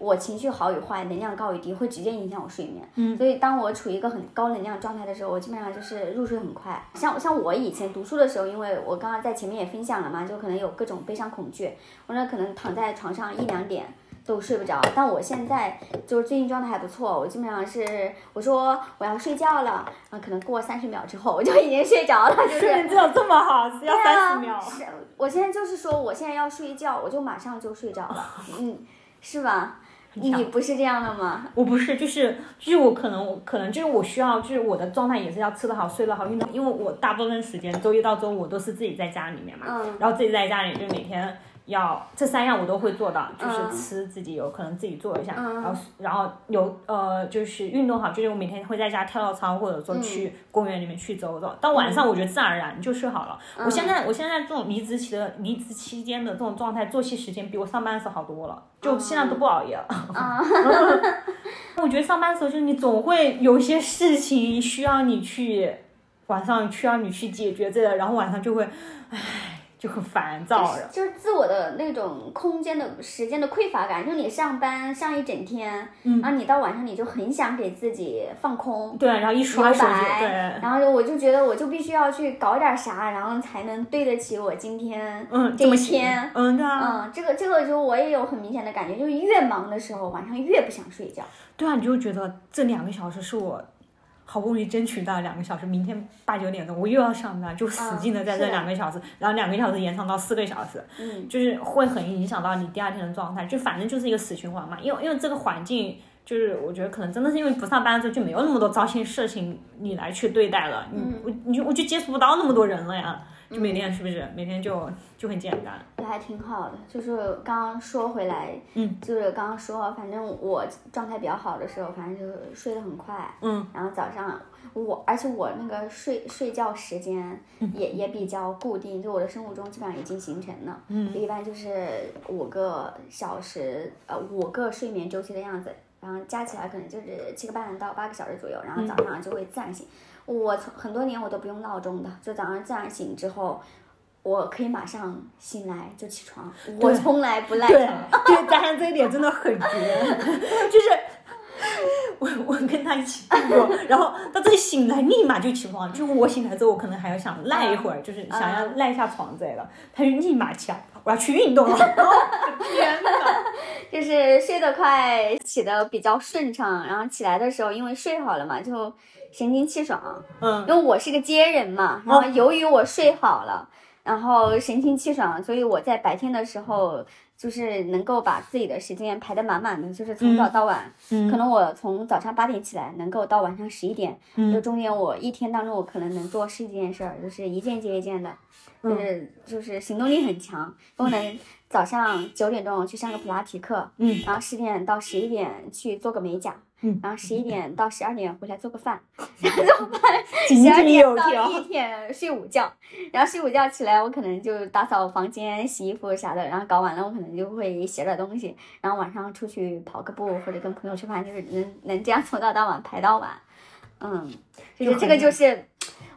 我我情绪好与坏，能量高与低，会直接影响我睡眠。嗯所以当我处于一个很高能量状态的时候，我基本上就是入睡很快。像像我以前读书的时候，因为我刚刚在前面也分享了嘛，就可能有各种悲伤恐惧，我那可能躺在床上一两点。都睡不着，但我现在就是最近状态还不错，我基本上是我说我要睡觉了，啊，可能过三十秒之后我就已经睡着了，就是睡眠质量这么好，只要对三十秒。啊，是，我现在就是说我现在要睡觉，我就马上就睡着了，嗯，是吧？你不是这样的吗？我不是，就是就是我可能我可能就是我需要，就是我的状态也是要吃得好、睡得好、运动，因为我大部分时间周一到周五都是自己在家里面嘛，嗯。然后自己在家里就每天要这三样我都会做到，就是嗯。吃自己有可能自己做一下，嗯。然后然后有呃就是运动好，就是我每天会在家跳跳操，或者说去公园里面去走走，到晚上我觉得自然而然就睡好了。我现在我现在这种离职期的离职期间的这种状态，作息时间比我上班的时候好多了，就现在都不熬夜了。我觉得上班的时候，就是你总会有些事情需要你去晚上需要你去解决这个，然后晚上就会，唉，就很烦躁。就是自我的那种空间的时间的匮乏感，就你上班上一整天，嗯然后你到晚上你就很想给自己放空，对，然后一刷留手机，白，对，然后就我就觉得我就必须要去搞点啥，然后才能对得起我今天嗯，这一天。嗯，对啊，嗯，这个这个就我也有很明显的感觉，就是越忙的时候，晚上越不想睡觉。对啊，你就觉得这两个小时是我。好不容易争取到两个小时，明天八九点钟我又要上班，就使劲的在这两个小时，然后两个小时延长到四个小时，嗯，就是会很影响到你第二天的状态，就反正就是一个死循环嘛。因为因为这个环境，就是我觉得可能真的是因为不上班的时候就没有那么多糟心事情你来去对待了，你我你就我就接触不到那么多人了呀，就每天是不是每天就就很简单，也还挺好的。就是刚刚说回来，嗯，就是刚刚说，反正我状态比较好的时候，反正就是睡得很快，嗯，然后早上我，而且我那个睡睡觉时间也、也比较固定，就我的生物钟基本上已经形成了，嗯，一般就是五个小时，呃，五个睡眠周期的样子。然后加起来可能就是七个半到八个小时左右，然后早上就会自然醒。我从很多年我都不用闹钟的，就早上自然醒之后，我可以马上醒来就起床，我从来不赖床。对，加上这一点真的很绝，就是。我我跟他一起度过，然后他这里醒来立马就起床，就我醒来之后，我可能还要想赖一会儿，就是想要赖一下床之类的，他就立马起来，我要去运动了。天哪！就是睡得快，起得比较顺畅，然后起来的时候，因为睡好了嘛，就神清气爽。嗯，因为我是个接人嘛，然后由于我睡好了，然后神清气爽，所以我在白天的时候就是能够把自己的时间排得满满的，就是从早到晚。嗯可能我从早上八点起来，能够到晚上十一点，嗯。就中间我一天当中我可能能做十几件事儿，就是一件接一件的，就是、就是行动力很强，都能早上九点钟去上个普拉提课，嗯，然后十点到十一点去做个美甲，嗯，然后十一点到十二点回来做个饭，然后做饭，十二点到一点睡午觉，然后睡午觉起来，我可能就打扫房间、洗衣服啥的，然后搞完了，我可能就会写点东西，然后晚上出去跑个步或者跟朋友吃饭，就是能能这样从早到晚排到晚，嗯，就是这个就是。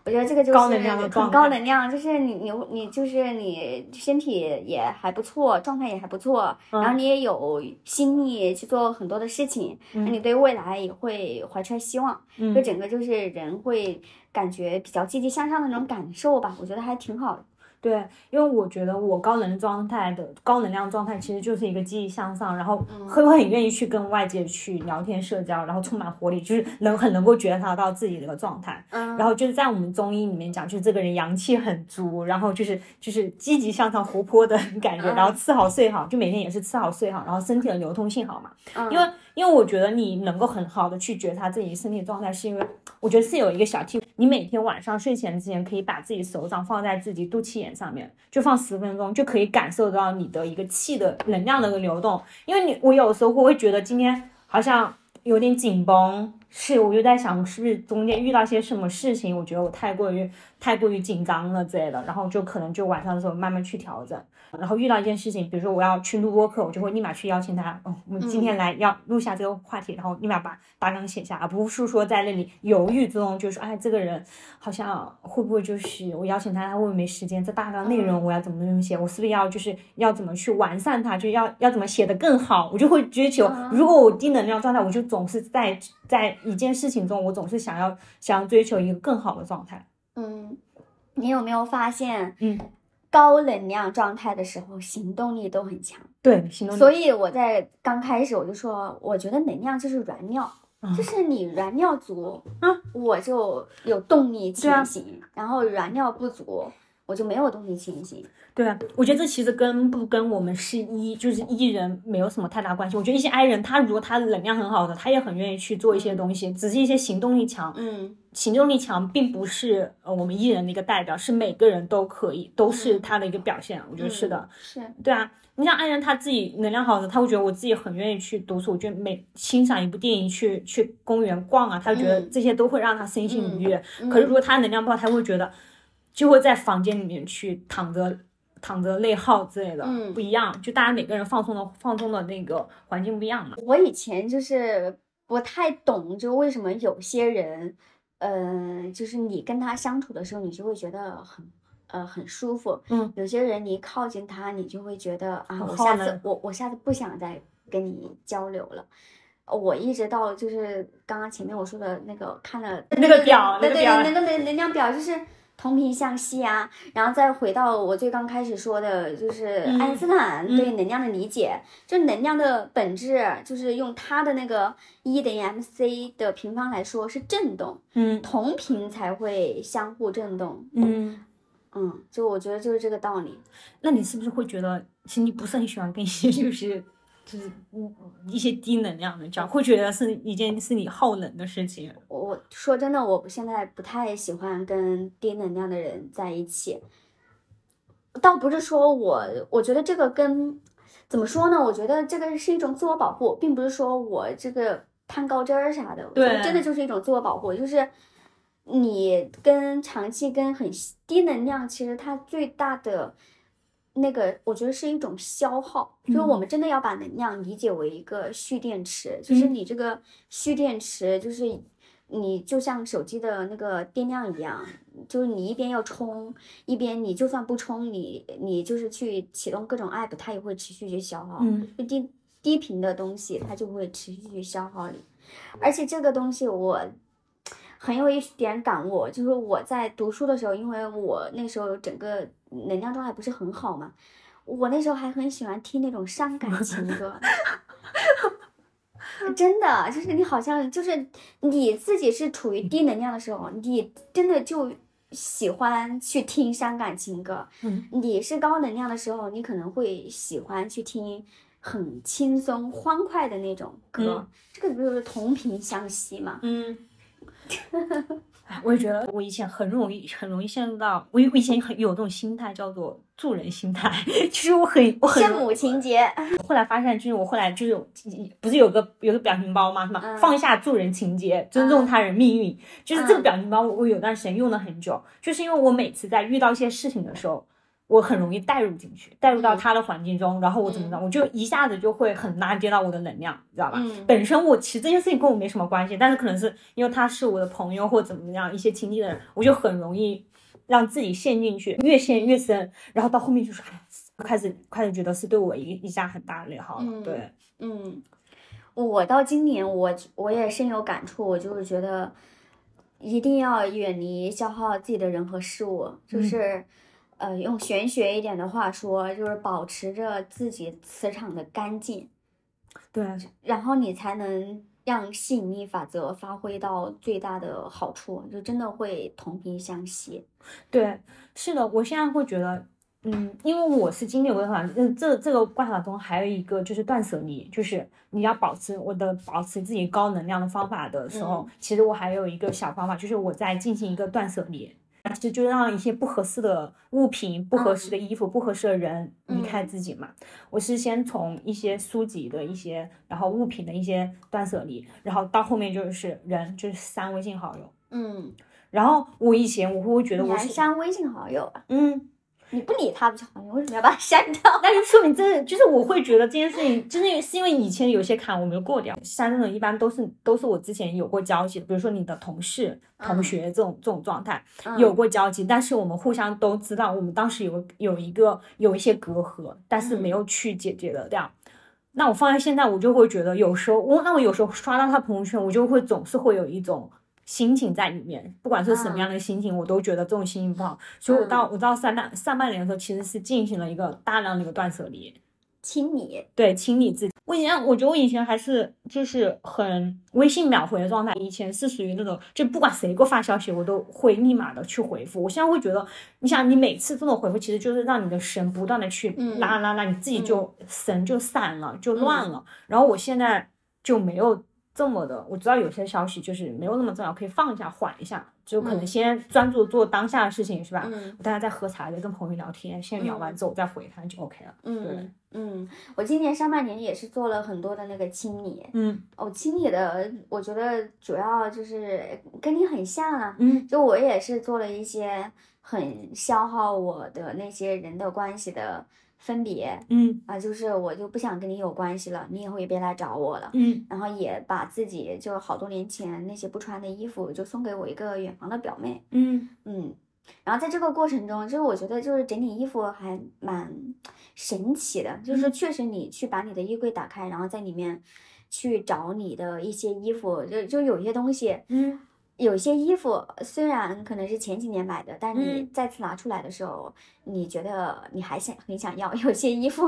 我觉得这个就是高能量的状很态高能量，就是你你你就是你身体也还不错，状态也还不错，然后你也有心力去做很多的事情，那你对未来也会怀揣希望，嗯。就整个就是人会感觉比较积极向上的那种感受吧，我觉得还挺好的。对，因为我觉得我高能状态的高能量状态其实就是一个积极向上，然后会会很愿意去跟外界去聊天社交，然后充满活力，就是能很能够觉察到自己的一个状态。嗯然后就是在我们中医里面讲，就是这个人阳气很足，然后就是就是积极向上、活泼的 感觉，然后吃好睡好，就每天也是吃好睡好，然后身体的流通性好嘛。嗯因为因为我觉得你能够很好的去觉察自己身体状态，是因为我觉得是有一个小 tip，你每天晚上睡前之前可以把自己手掌放在自己肚脐眼上面，就放十分钟，就可以感受到你的一个气的能量的一个流动。因为你我有时候会觉得今天好像有点紧绷，是我就在想是不是中间遇到些什么事情，我觉得我太过于太过于紧张了之类的，然后就可能就晚上的时候慢慢去调整。然后遇到一件事情，比如说我要去录播课，我就会立马去邀请他，哦，我们今天来要录下这个话题，然后立马把大纲写下，而不是说在那里犹豫中，就是说，哎，这个人好像会不会就是我邀请他，他会不会没时间？这大纲内容我要怎么怎么写？我是不是要就是要怎么去完善它？就要要怎么写得更好？我就会追求，如果我低能量状态，我就总是在在一件事情中，我总是想要想要追求一个更好的状态。嗯，你有没有发现，嗯，高能量状态的时候行动力都很强？对，行动力所以我在刚开始我就说，我觉得能量就是燃料，嗯就是你燃料足，嗯，我就有动力前行；然后燃料不足，我就没有动力前行。对啊，我觉得这其实跟不跟我们是一就是艺人没有什么太大关系。我觉得一些 I 人，他如果他能量很好的，他也很愿意去做一些东西，只是一些行动力强。嗯行动力强并不是呃我们艺人的一个代表，是每个人都可以，都是他的一个表现。我觉得是的，嗯是，对啊。你像 I 人他自己能量好的，他会觉得我自己很愿意去独处，就每欣赏一部电影，去去公园逛啊，他觉得嗯这些都会让他身心愉悦。嗯可是如果他能量不好，他会觉得就会在房间里面去躺着躺着内耗之类的，嗯不一样。就大家每个人放松的放松的那个环境不一样嘛。我以前就是不太懂，就为什么有些人，呃，就是你跟他相处的时候，你就会觉得很。呃，很舒服。嗯，有些人你一靠近他，你就会觉得啊，我下次我我下次不想再跟你交流了。呃我一直到就是刚刚前面我说的那个看了那个表对对，那个能能量表就是同频相吸啊，然后再回到我最刚开始说的，就是嗯爱因斯坦对能量的理解，就能量的本质就是用他的那个 E 等于 mc 的平方来说是振动，嗯同频才会相互振动。嗯，嗯，就我觉得就是这个道理。那你是不是会觉得，其实你不是很喜欢跟一些 就是就是嗯一些低能量的交，会觉得是一件是你耗能的事情？我我说真的，我现在不太喜欢跟低能量的人在一起。倒不是说我，我觉得这个跟怎么说呢？我觉得这个是一种自我保护，并不是说我这个攀高枝儿啥的。对真的就是一种自我保护，就是你跟长期跟很低能量，其实它最大的那个，我觉得是一种消耗。就是我们真的要把能量理解为一个蓄电池，就是你这个蓄电池，就是你就像手机的那个电量一样，就是你一边要充，一边你就算不充，你你就是去启动各种 app，它也会持续去消耗。嗯就低低频的东西，它就会持续去消耗你。而且这个东西我很有一点感悟，就是我在读书的时候，因为我那时候整个能量状态不是很好嘛，我那时候还很喜欢听那种伤感情歌。真的，就是你好像就是你自己是处于低能量的时候，你真的就喜欢去听伤感情歌。嗯，你是高能量的时候，你可能会喜欢去听很轻松欢快的那种歌。嗯这个不就是同频相吸嘛？嗯，我也觉得我以前很容易很容易陷入到我我以前很有这种心态叫做助人心态，其实我很我很圣母情节。后来发现就是我后来就是不是有个有个表情包吗？什么、嗯放下助人情节，尊重他人命运，就是这个表情包我我有段时间用了很久，就是因为我每次在遇到一些事情的时候。我很容易带入进去，带入到他的环境中，然后我怎么着，我就一下子就会很拉低到我的能量，你知道吧？嗯。本身我其实这件事情跟我没什么关系，但是可能是因为他是我的朋友或怎么样一些亲近的人，我就很容易让自己陷进去，越陷越深，然后到后面就是哎，开始开始觉得是对我一一下很大的内耗了。嗯对，嗯，我到今年我我也深有感触，我就是觉得一定要远离消耗自己的人和事物，就是、呃用玄学一点的话说，就是保持着自己磁场的干净，对，然后你才能让吸引力法则发挥到最大的好处，就真的会同频相吸。对，是的，我现在会觉得，嗯，因为我是经历过法，嗯，这这个观法中还有一个就是断舍离，就是你要保持我的保持自己高能量的方法的时候，其实我还有一个小方法，就是我在进行一个断舍离。其实就让一些不合适的物品、不合适的衣服、不合适的人离开自己嘛。我是先从一些书籍的一些，然后物品的一些断舍离，然后到后面就是人，就是删微信好友。嗯，然后我以前我会觉得我是删微信好友啊？嗯，你不理他不就好？你为什么要把他删掉？那就说明这就是我会觉得这件事情，真的是因为以前有些坎我没有过掉。删这种一般都是都是我之前有过交集的，比如说你的同事、同嗯学这种这种状态嗯有过交集，但是我们互相都知道，我们当时有有一个有一些隔阂，但是没有去解决的掉。那我放在现在，我就会觉得有时候我那我有时候刷到他朋友圈，我就会总是会有一种。心情在里面，不管是什么样的心情，我都觉得这种心情不好。所以我到我到上半上半年的时候，其实是进行了一个大量的一个断舍离。清理，对，清理自己。我以前我觉得我以前还是就是很微信秒回的状态，以前是属于那种就不管谁给我发消息，我都会立马的去回复。我现在会觉得，你想你每次这种回复，其实就是让你的神不断的去嗯拉拉拉，你自己就神就散了，就乱了。然后我现在就没有这么的，我知道有些消息就是没有那么重要，可以放一下，缓一下，就可能嗯先专注做当下的事情，是吧？嗯我大家在喝茶，在跟朋友聊天，先聊完之后我再回他就 OK 了。对嗯嗯，我今年上半年也是做了很多的那个清理。嗯我、清理的，我觉得主要就是跟你很像啊，嗯就我也是做了一些很消耗我的那些人的关系的分别嗯啊，就是我就不想跟你有关系了，你以后也别来找我了。嗯然后也把自己就好多年前那些不穿的衣服，就送给我一个远房的表妹。嗯嗯，然后在这个过程中，就是我觉得就是整理衣服还蛮神奇的，就是确实你去把你的衣柜打开，然后在里面去找你的一些衣服，就就有一些东西，嗯有些衣服虽然可能是前几年买的，但你嗯再次拿出来的时候，你觉得你还想很想要。有些衣服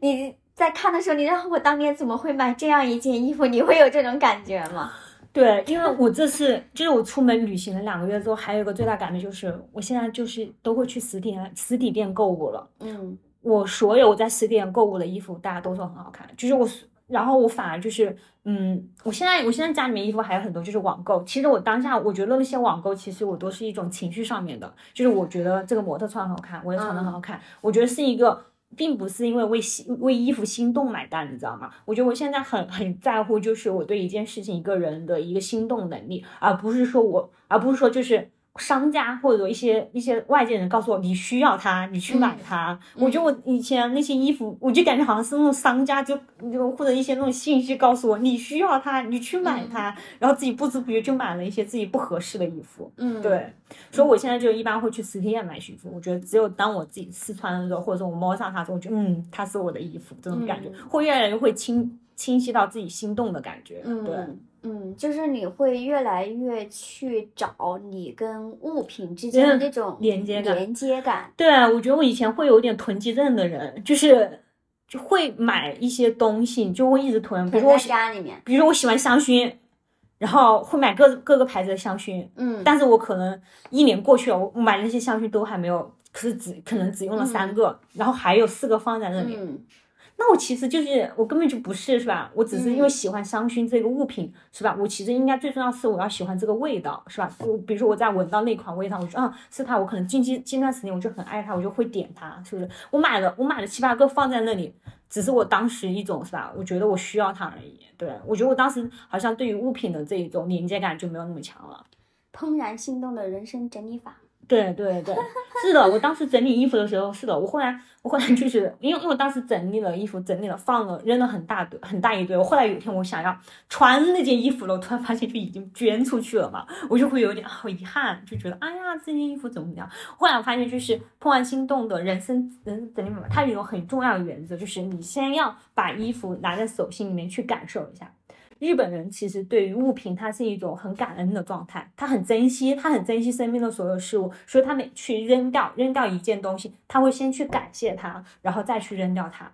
你在看的时候，你让我当年怎么会买这样一件衣服？你会有这种感觉吗？对，因为我这次就是我出门旅行了两个月之后，还有一个最大感觉就是，我现在就是都会去实体店实体店购物了。嗯我所有在实体店购物的衣服，大家都说很好看，就是我，然后我反而就是，嗯，我现在我现在家里面衣服还有很多就是网购。其实我当下我觉得那些网购，其实我都是一种情绪上面的，就是我觉得这个模特穿得很好看，我也穿得很好看，我觉得是一个。并不是因为为心为衣服心动买单，你知道吗？我觉得我现在很很在乎，就是我对一件事情、一个人的一个心动能力，而不是说我，而不是说就是商家或者一些一些外界人告诉我你需要它，你去买它。我觉得我以前那些衣服，我就感觉好像是那种商家就就或者一些那种信息告诉我你需要它，你去买它，然后自己不知不觉就买了一些自己不合适的衣服。嗯，对，所以我现在就一般会去实体店买衣服。我觉得只有当我自己试穿的时候，或者说我摸上它的时候，我觉得嗯，它是我的衣服，这种感觉、嗯会越来越会清清晰到自己心动的感觉。对，嗯嗯，就是你会越来越去找你跟物品之间的那种连接感连接感。对，我觉得我以前会有点囤积症的人，就是就会买一些东西，就会一直囤，比如说家里面，比如说我喜欢香薰。然后会买各各个牌子的香薰，嗯，但是我可能一年过去了，我买那些香薰都还没有，可是只可能只用了三个，然后还有四个放在那里。嗯那我其实就是我根本就不是，是吧？我只是因为喜欢香薰这个物品，是吧？我其实应该最重要是我要喜欢这个味道，是吧？我比如说我在闻到那款味道，我说啊是它，我可能近期近段时间我就很爱它，我就会点它，是不是？我买了我买了七八个放在那里，只是我当时一种是吧？我觉得我需要它而已。对我觉得我当时好像对于物品的这一种连接感就没有那么强了。怦然心动的人生整理法。对对对，是的，我当时整理衣服的时候，是的，我后来我后来就是因为因为我当时整理了衣服，整理了放了扔了很大堆很大一堆，我后来有一天我想要穿那件衣服了，我突然发现就已经捐出去了嘛，我就会有点好遗憾，就觉得哎呀这件衣服怎么样？后来我发现就是怦然心动的人生人生整理法，它有一个很重要的原则，就是你先要把衣服拿在手心里面去感受一下。日本人其实对于物品，他是一种很感恩的状态，他很珍惜，他很珍惜身边的所有事物，所以他每去扔掉扔掉一件东西，他会先去感谢他，然后再去扔掉它。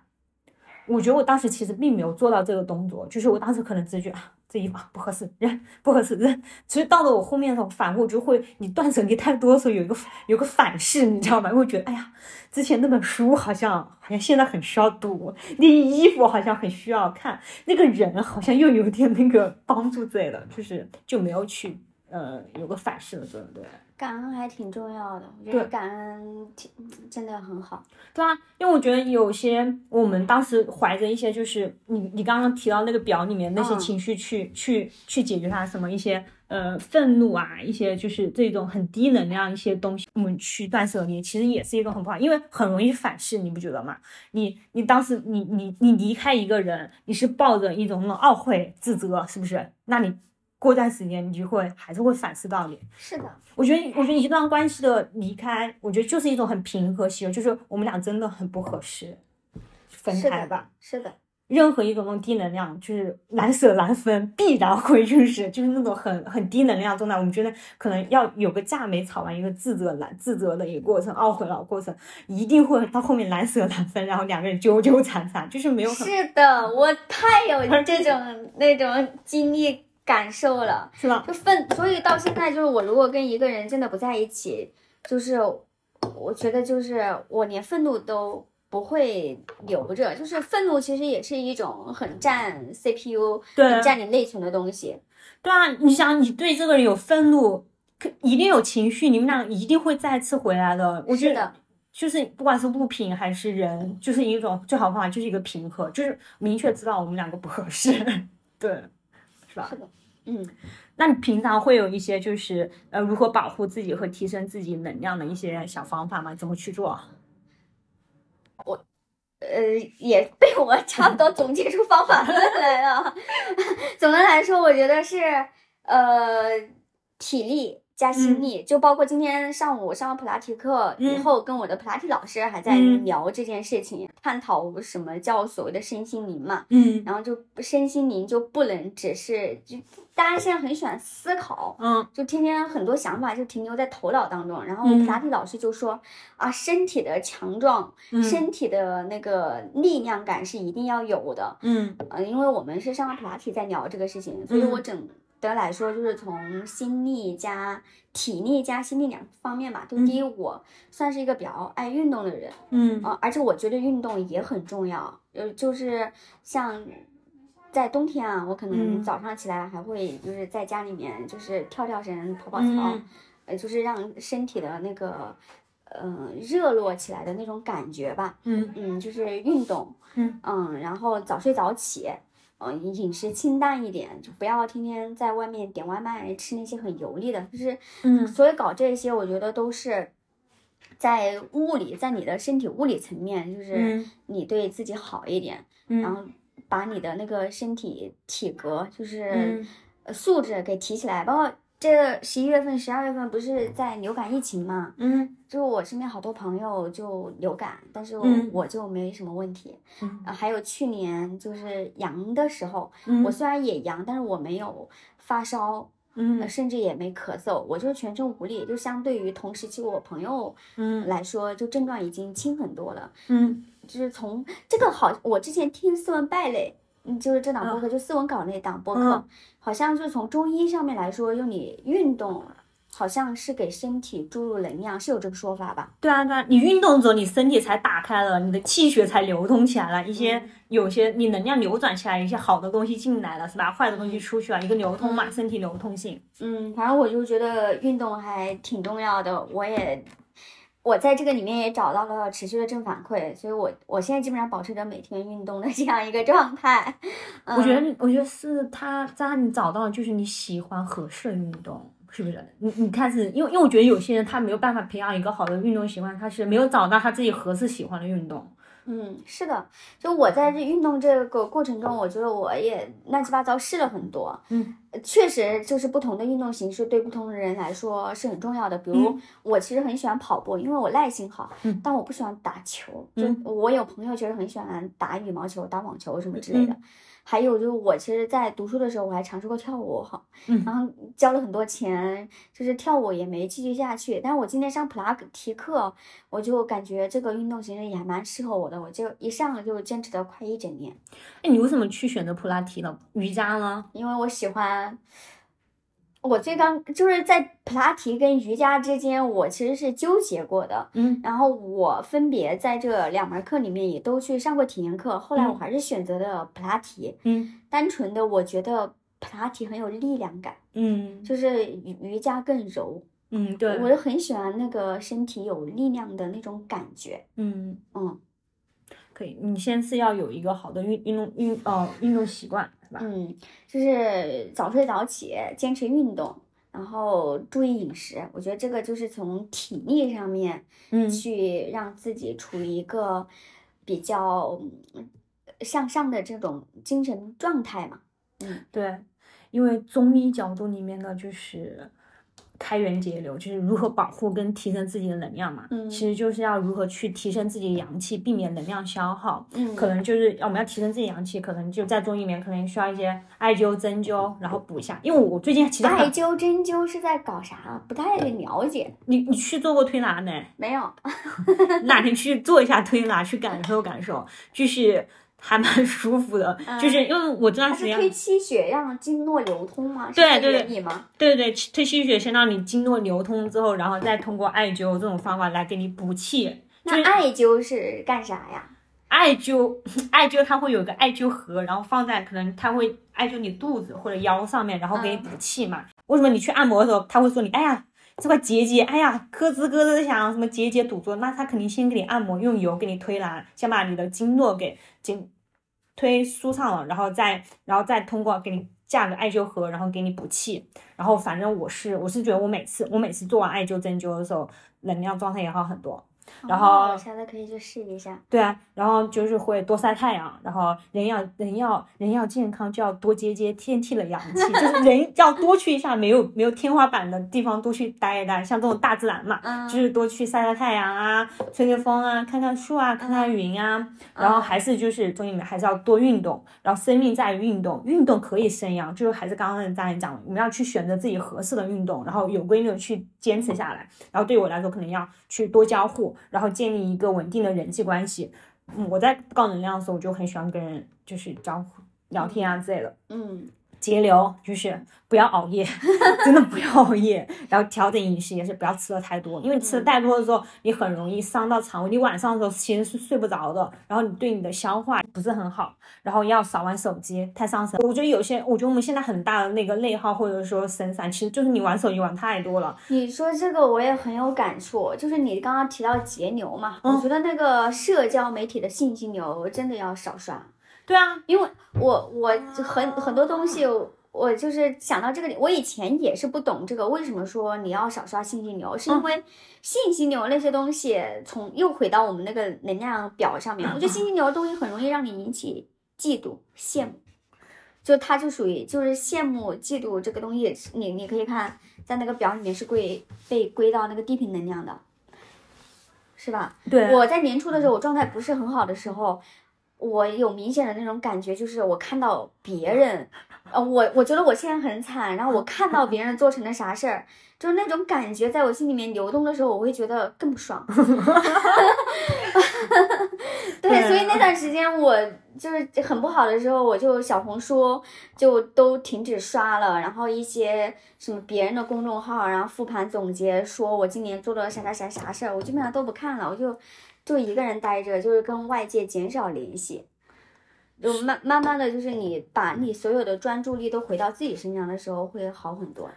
我觉得我当时其实并没有做到这个动作，就是我当时可能直觉。这衣服不合适，扔不合适扔。所以到了我后面的时候，反过就会，你断舍离太多的时候，有一个有个反噬，你知道吗？会觉得，哎呀，之前那本书好像好像现在很需要读，那衣服好像很需要看，那个人好像又有点那个帮助之类的，就是就没有去，呃，有个反噬的作用，对。感恩还挺重要的，我觉得感恩挺真的很好。对啊，因为我觉得有些我们当时怀着一些，就是你你刚刚提到那个表里面那些情绪去去去解决它，什么一些呃愤怒啊，一些就是这种很低能量一些东西，我们去断舍离，其实也是一个很不好，因为很容易反噬，你不觉得吗？你你当时你你你离开一个人，你是抱着一种那种懊悔自责，是不是？那你。过段时间你就会还是会反思到你。是的，我觉得我觉得一段关系的离开，我觉得就是一种很平和喜悦，就是我们俩真的很不合适，分开吧。是的，任何一种那种低能量，就是难舍难分，必然会就是 就是那种很很低能量状态。我们觉得可能要有个架没吵完，一个自责难自责的一个过程，懊悔了过程，一定会到后面难舍难分，然后两个人纠纠缠缠，就是没有。是的，我太有这种那种经历。感受了是吧？就愤，所以到现在就是我如果跟一个人真的不在一起，就是我觉得就是我连愤怒都不会留着，就是愤怒其实也是一种很占 CPU、很占你内存的东西。对啊，你想你对这个人有愤怒，一定有情绪，你们俩一定会再次回来的。我觉得就是不管是物品还是人，就是一种最好的方法就是一个平和，就是明确知道我们两个不合适，对，是吧？是的。嗯，那你平常会有一些就是呃如何保护自己和提升自己能量的一些小方法吗？怎么去做？我呃也被我差不多总结出方法论来了。总的来说，我觉得是呃体力。加心力，就包括今天上午上完普拉提课以后，跟我的普拉提老师还在聊这件事情，探讨什么叫所谓的身心灵嘛。嗯，然后就身心灵就不能只是就大家现在很喜欢思考，嗯，就天天很多想法就停留在头脑当中。然后普拉提老师就说啊，身体的强壮，身体的那个力量感是一定要有的。嗯，呃，因为我们是上完普拉提在聊这个事情，所以我整。的来说，就是从心力加体力加心力两方面吧。就第一，我算是一个比较爱运动的人，嗯啊，而且我觉得运动也很重要。呃，就是像在冬天啊，我可能早上起来还会就是在家里面就是跳跳绳、跑跑操，呃，就是让身体的那个嗯热络起来的那种感觉吧。嗯嗯，就是运动，嗯嗯，然后早睡早起。嗯，饮食清淡一点，就不要天天在外面点外卖吃那些很油腻的。就是，嗯，所以搞这些，我觉得都是在物理，在你的身体物理层面，就是你对自己好一点，然后把你的那个身体体格，就是素质给提起来，包括。这十一月份、十二月份不是在流感疫情嘛？嗯，就我身边好多朋友就流感，但是我就没什么问题。嗯，还有去年就是阳的时候，我虽然也阳，但是我没有发烧，嗯，甚至也没咳嗽，我就全身无力。就相对于同时期我朋友嗯来说，就症状已经轻很多了。嗯，就是从这个好，我之前听斯文败类。嗯，就是这档播客，就斯文搞那档播客，好像是从中医上面来说，用你运动，好像是给身体注入能量，是有这个说法吧？对啊，对啊，你运动之后，你身体才打开了，你的气血才流通起来了，一些有些你能量流转起来，一些好的东西进来了，是吧？坏的东西出去了，一个流通嘛，身体流通性。嗯，反正我就觉得运动还挺重要的，我也。我在这个里面也找到了持续的正反馈，所以我我现在基本上保持着每天运动的这样一个状态。我觉得，我觉得是他在你找到就是你喜欢合适的运动，是不是？你你开始，因为因为我觉得有些人他没有办法培养一个好的运动习惯，他是没有找到他自己合适喜欢的运动。嗯，是的，就我在这运动这个过程中，我觉得我也乱七八糟试了很多。嗯，确实就是不同的运动形式对不同的人来说是很重要的。比如我其实很喜欢跑步，因为我耐心好。嗯，但我不喜欢打球。就我有朋友其实很喜欢打羽毛球、打网球什么之类的。还有就是我其实，在读书的时候，我还尝试过跳舞哈，然后交了很多钱，就是跳舞也没继续下去。但是我今天上普拉提课，我就感觉这个运动形式也蛮适合我的，我就一上就坚持了快一整年。哎，你为什么去选择普拉提了？瑜伽呢？因为我喜欢。我最刚就是在普拉提跟瑜伽之间，我其实是纠结过的，嗯，然后我分别在这两门课里面也都去上过体验课，后来我还是选择了普拉提，嗯，单纯的我觉得普拉提很有力量感，嗯，就是瑜瑜伽更柔，嗯，对，我就很喜欢那个身体有力量的那种感觉，嗯。嗯。可以，你先是要有一个好的运运动运呃运动习惯，是吧？嗯，就是早睡早起，坚持运动，然后注意饮食。我觉得这个就是从体力上面，嗯，去让自己处于一个比较向上的这种精神状态嘛。嗯，对，因为中医角度里面呢，就是。开源节流就是如何保护跟提升自己的能量嘛，嗯，其实就是要如何去提升自己的阳气，避免能量消耗，嗯，可能就是我们要提升自己阳气，可能就在中医里面可能需要一些艾灸、针灸，然后补一下。因为我最近其实艾灸、针灸是在搞啥？不太了解。你你去做过推拿没？没有。哪天去做一下推拿，去感受感受，就是。还蛮 舒服的，就是因为我这段时间推气血让经络流通吗？对对对，对对对，推气血先让你经络流通之后，然后再通过艾灸这种方法来给你补气。那艾灸是干啥呀？艾灸，艾灸它会有个艾灸盒，然后放在可能它会艾灸你肚子或者腰上面，然后给你补气嘛。为什么你去按摩的时候他会说你，哎呀这块结节，哎呀咯吱咯吱响，什么结节堵住，那他肯定先给你按摩，用油给你推拿，先把你的经络给经。推舒畅了，然后再，然后再通过给你架个艾灸盒，然后给你补气，然后反正我是我是觉得我每次我每次做完艾灸针灸的时候，能量状态也好很多。然后下次可以去试一下。对啊，然后就是会多晒太阳，然后人要人要人要健康，就要多接接天地的阳气，就是 人要多去一下没有没有天花板的地方，多去待一待，像这种大自然嘛，就是多去晒晒太阳啊，吹吹风啊，看看树啊，看看云啊，然后还是就是中医里面还是要多运动，然后生命在于运动，运动可以生阳，就是还是刚刚大家讲，我们要去选择自己合适的运动，然后有规律的去坚持下来，然后对我来说可能要去多交互。然后建立一个稳定的人际关系。嗯，我在高能量的时候，我就很喜欢跟人就是交互、聊天啊之类的。嗯。节流就是不要熬夜，真的不要熬夜。然后调整饮食也是不要吃的太多，因为吃的太多的时候，你很容易伤到肠胃。你晚上的时候其实是睡不着的，然后你对你的消化不是很好。然后要少玩手机，太伤神。我觉得有些，我觉得我们现在很大的那个内耗或者说神散，其实就是你玩手机玩太多了。你说这个我也很有感触，就是你刚刚提到节流嘛，我觉得那个社交媒体的信息流真的要少刷。对啊，因为我我很很多东西，我就是想到这个点，我以前也是不懂这个，为什么说你要少刷信息流？是因为信息流那些东西，从又回到我们那个能量表上面，我觉得信息流的东西很容易让你引起嫉妒、羡慕，就它就属于就是羡慕、嫉妒这个东西，你你可以看在那个表里面是归被归到那个低频能量的，是吧？对，我在年初的时候，我状态不是很好的时候。我有明显的那种感觉，就是我看到别人，呃，我我觉得我现在很惨，然后我看到别人做成了啥事儿，就是那种感觉在我心里面流动的时候，我会觉得更不爽。对，对，所以那段时间我就是很不好的时候，我就小红书就都停止刷了，然后一些什么别人的公众号，然后复盘总结，说我今年做了啥啥啥啥事儿，我基本上都不看了，我就就一个人待着，就是跟外界减少联系。就慢慢慢的就是你把你所有的专注力都回到自己身上的时候，会好很多。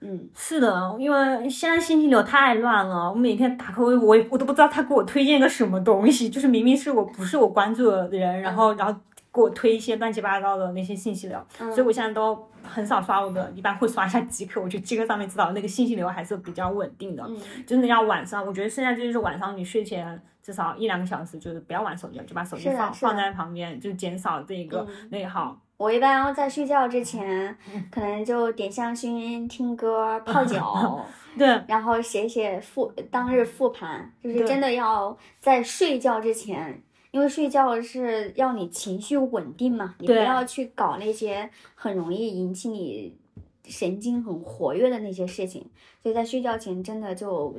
嗯，是的，因为现在信息流太乱了，我每天打开微博，我我都不知道他给我推荐个什么东西，就是明明是我不是我关注的人，然后然后给我推一些乱七八糟的那些信息流，所以我现在都很少刷我的，一般会刷一下极客，我觉得极客上面知道那个信息流还是比较稳定的，真的要晚上，我觉得现在就是晚上你睡前。至少一两个小时，就是不要玩手机，就把手机放放在旁边，就减少这个内耗。我一般在睡觉之前，可能就点香薰、听歌、泡脚，对，然后写写复当日复盘，就是真的要在睡觉之前，因为睡觉是要你情绪稳定嘛，你不要去搞那些很容易引起你神经很活跃的那些事情，所以在睡觉前真的就。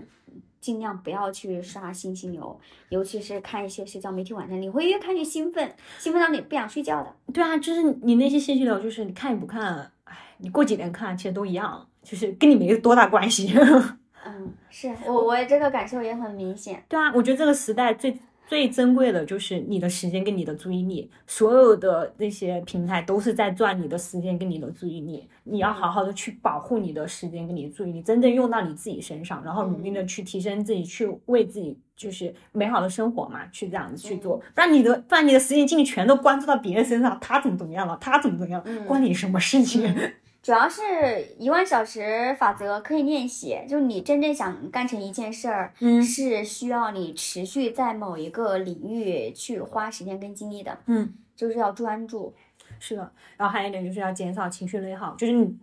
尽量不要去刷信息流，尤其是看一些社交媒体网站，你会越看越兴奋，兴奋到你不想睡觉的。对啊，就是你那些信息流，就是你看与不看，哎，你过几年看，其实都一样，就是跟你没多大关系。嗯，是我我这个感受也很明显。对啊，我觉得这个时代最。最珍贵的就是你的时间跟你的注意力，所有的那些平台都是在赚你的时间跟你的注意力，你要好好的去保护你的时间跟你的注意力，真正用到你自己身上，然后努力的去提升自己，去为自己就是美好的生活嘛，去这样子去做，不然你的不然你的时间精力全都关注到别人身上，他怎么怎么样了，他怎么怎么样，关你什么事情？主要是一万小时法则可以练习，就是你真正想干成一件事儿，嗯，是需要你持续在某一个领域去花时间跟精力的，嗯，就是要专注。是的，然后还有一点就是要减少情绪内耗，就是你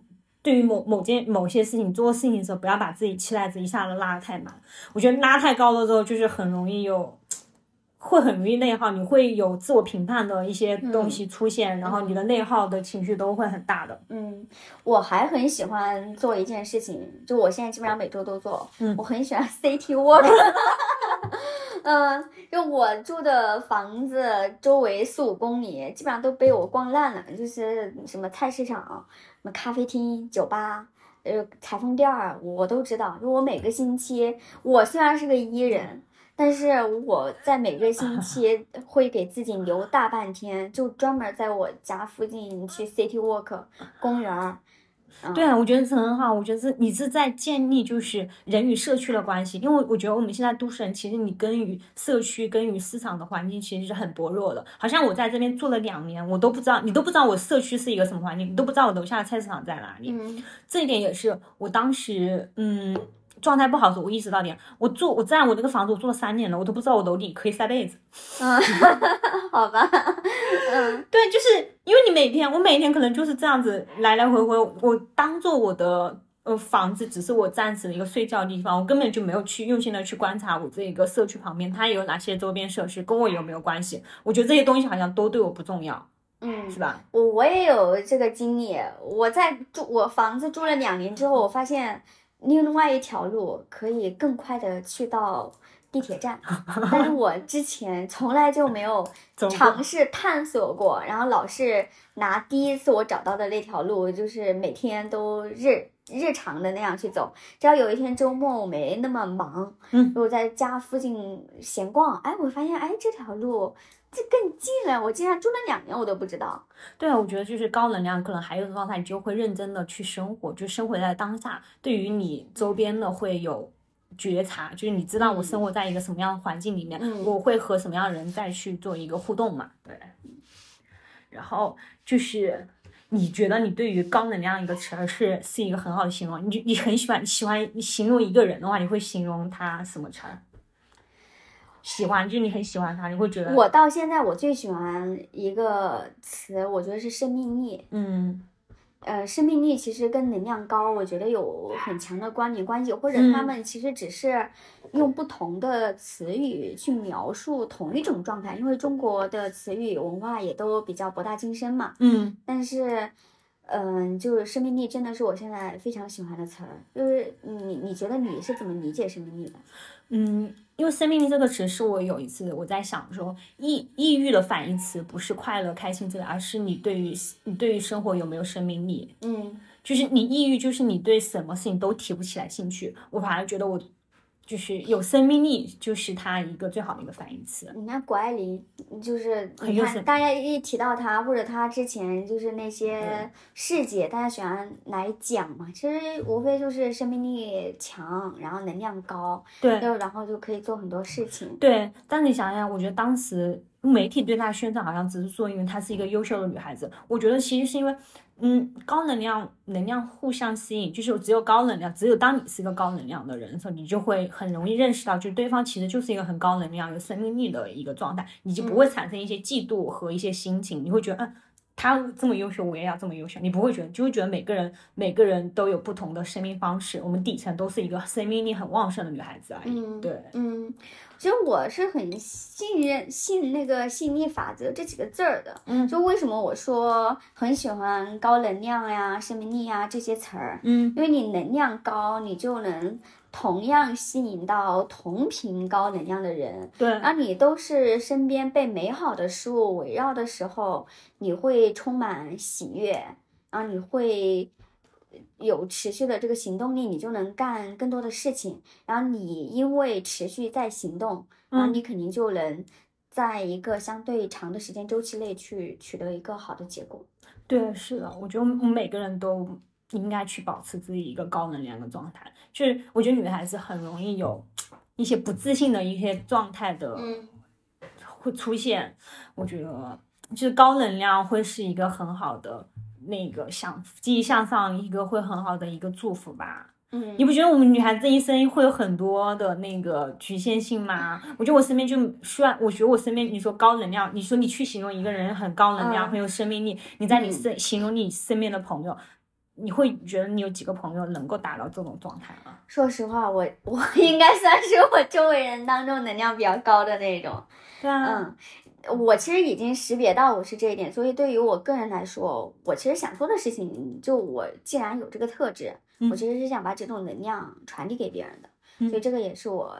对于某某件某些事情做事情的时候，不要把自己期待值一下子拉得太满。我觉得拉太高了之后，就是很容易有。会很容易内耗，你会有自我评判的一些东西出现，然后你的内耗的情绪都会很大的。嗯，我还很喜欢做一件事情，就我现在基本上每周都做。嗯，我很喜欢 City Walk。嗯，就我住的房子周围四五公里，基本上都被我逛烂了，就是什么菜市场、什么咖啡厅、酒吧、呃裁缝店儿，我都知道。就我每个星期，我虽然是个 E 人。但是我在每个星期 会给自己留大半天，就专门在我家附近去 City Walk 公园儿。对啊，我觉得这很好。我觉得是你是在建立就是人与社区的关系，因为我觉得我们现在都市人其实你跟与社区、跟与市场的环境其实是很薄弱的。好像我在这边住了两年，我都不知道，你都不知道我社区是一个什么环境，你都不知道我楼下的菜市场在哪里。嗯，这一点也是我当时嗯。状态不好的时候，我意识到点，我住我在我那个房子，我住了三年了，我都不知道我楼底可以晒被子。嗯，好吧，嗯，对，就是因为你每天，我每天可能就是这样子来来回回，我当做我的呃房子，只是我暂时的一个睡觉的地方，我根本就没有去用心的去观察我这一个社区旁边它有哪些周边设施，跟我有没有关系？我觉得这些东西好像都对我不重要，嗯，是吧？我我也有这个经历，我在住我房子住了两年之后，我发现。另外一条路可以更快的去到地铁站，但是我之前从来就没有 尝试探索过，然后老是拿第一次我找到的那条路，就是每天都日日常的那样去走。只要有一天周末我没那么忙，嗯，我在家附近闲逛，哎，我发现哎这条路。这更近了，我竟然住了两年，我都不知道。对啊，我觉得就是高能量，可能还有状态，你就会认真的去生活，就生活在当下。对于你周边的会有觉察，就是你知道我生活在一个什么样的环境里面，我会和什么样的人再去做一个互动嘛？对。然后就是你觉得你对于高能量一个词儿是是一个很好的形容，你你很喜欢喜欢你形容一个人的话，你会形容他什么词儿？喜欢，就你很喜欢他，你会觉得我到现在我最喜欢一个词，我觉得是生命力。嗯，呃，生命力其实跟能量高，我觉得有很强的关联关系，或者他们其实只是用不同的词语去描述同一种状态，因为中国的词语文化也都比较博大精深嘛。嗯，但是，嗯，就是生命力真的是我现在非常喜欢的词儿。就是你，你觉得你是怎么理解生命力的？嗯，因为生命力这个词是我有一次我在想说，抑抑郁的反义词不是快乐、开心这个，而是你对于你对于生活有没有生命力？嗯，就是你抑郁，就是你对什么事情都提不起来兴趣。我反而觉得我。就是有生命力，就是它一个最好的一个反义词。你看谷爱凌，就是你看大家一提到她，或者她之前就是那些事迹，大家喜欢来讲嘛。其实无非就是生命力强，然后能量高，对，然后就可以做很多事情。对，但你想想，我觉得当时媒体对她宣传好像只是说，因为她是一个优秀的女孩子。我觉得其实是因为。嗯，高能量，能量互相吸引，就是只有高能量，只有当你是一个高能量的人的时候，你就会很容易认识到，就是对方其实就是一个很高能量、有生命力的一个状态，你就不会产生一些嫉妒和一些心情，你会觉得，嗯。他这么优秀，我也要这么优秀。你不会觉得，就会觉得每个人每个人都有不同的生命方式。我们底层都是一个生命力很旺盛的女孩子而已。嗯，对，嗯，其实我是很信任信那个吸引力法则这几个字儿的。嗯，就为什么我说很喜欢高能量呀、生命力呀这些词儿。嗯，因为你能量高，你就能。同样吸引到同频高能量的人，对，而你都是身边被美好的事物围绕的时候，你会充满喜悦，然后你会有持续的这个行动力，你就能干更多的事情。然后你因为持续在行动，然后你肯定就能在一个相对长的时间周期内去取得一个好的结果。对，是的，我觉得我们每个人都。应该去保持自己一个高能量的状态，就是我觉得女孩子很容易有一些不自信的一些状态的会出现。我觉得就是高能量会是一个很好的那个向积极向上一个会很好的一个祝福吧。嗯，你不觉得我们女孩子一生会有很多的那个局限性吗？我觉得我身边就需要，我觉得我身边你说高能量，你说你去形容一个人很高能量很有生命力，你在你身形容你身边的朋友。你会觉得你有几个朋友能够达到这种状态吗？说实话，我我 应该算是我周围人当中能量比较高的那种。对啊，嗯，我其实已经识别到我是这一点，所以对于我个人来说，我其实想做的事情，就我既然有这个特质，我其实是想把这种能量传递给别人的。所以这个也是我，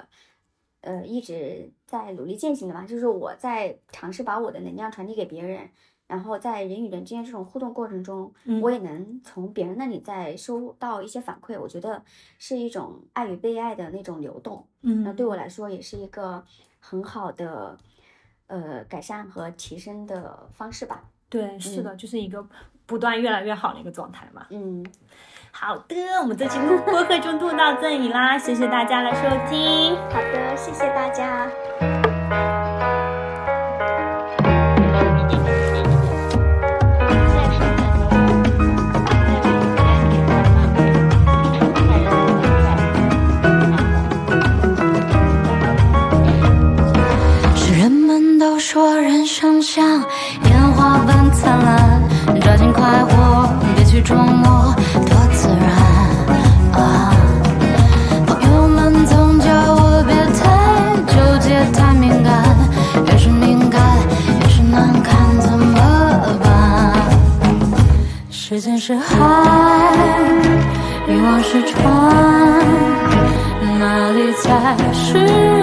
呃，一直在努力践行的嘛，就是我在尝试把我的能量传递给别人。然后在人与人之间这种互动过程中，我也能从别人那里再收到一些反馈，我觉得是一种爱与被爱的那种流动。嗯，那对我来说也是一个很好的呃改善和提升的方式吧。对，是的，就是一个不断越来越好的一个状态嘛。嗯，好的，我们这期播客就录到这里啦，谢谢大家的收听。好的，谢谢大家。说人生像烟花般灿烂，抓紧快活，别去琢磨多自然。啊，朋友们总叫我别太纠结，太敏感，越是敏感越是难看，怎么办？时间是海，欲望是船，哪里才是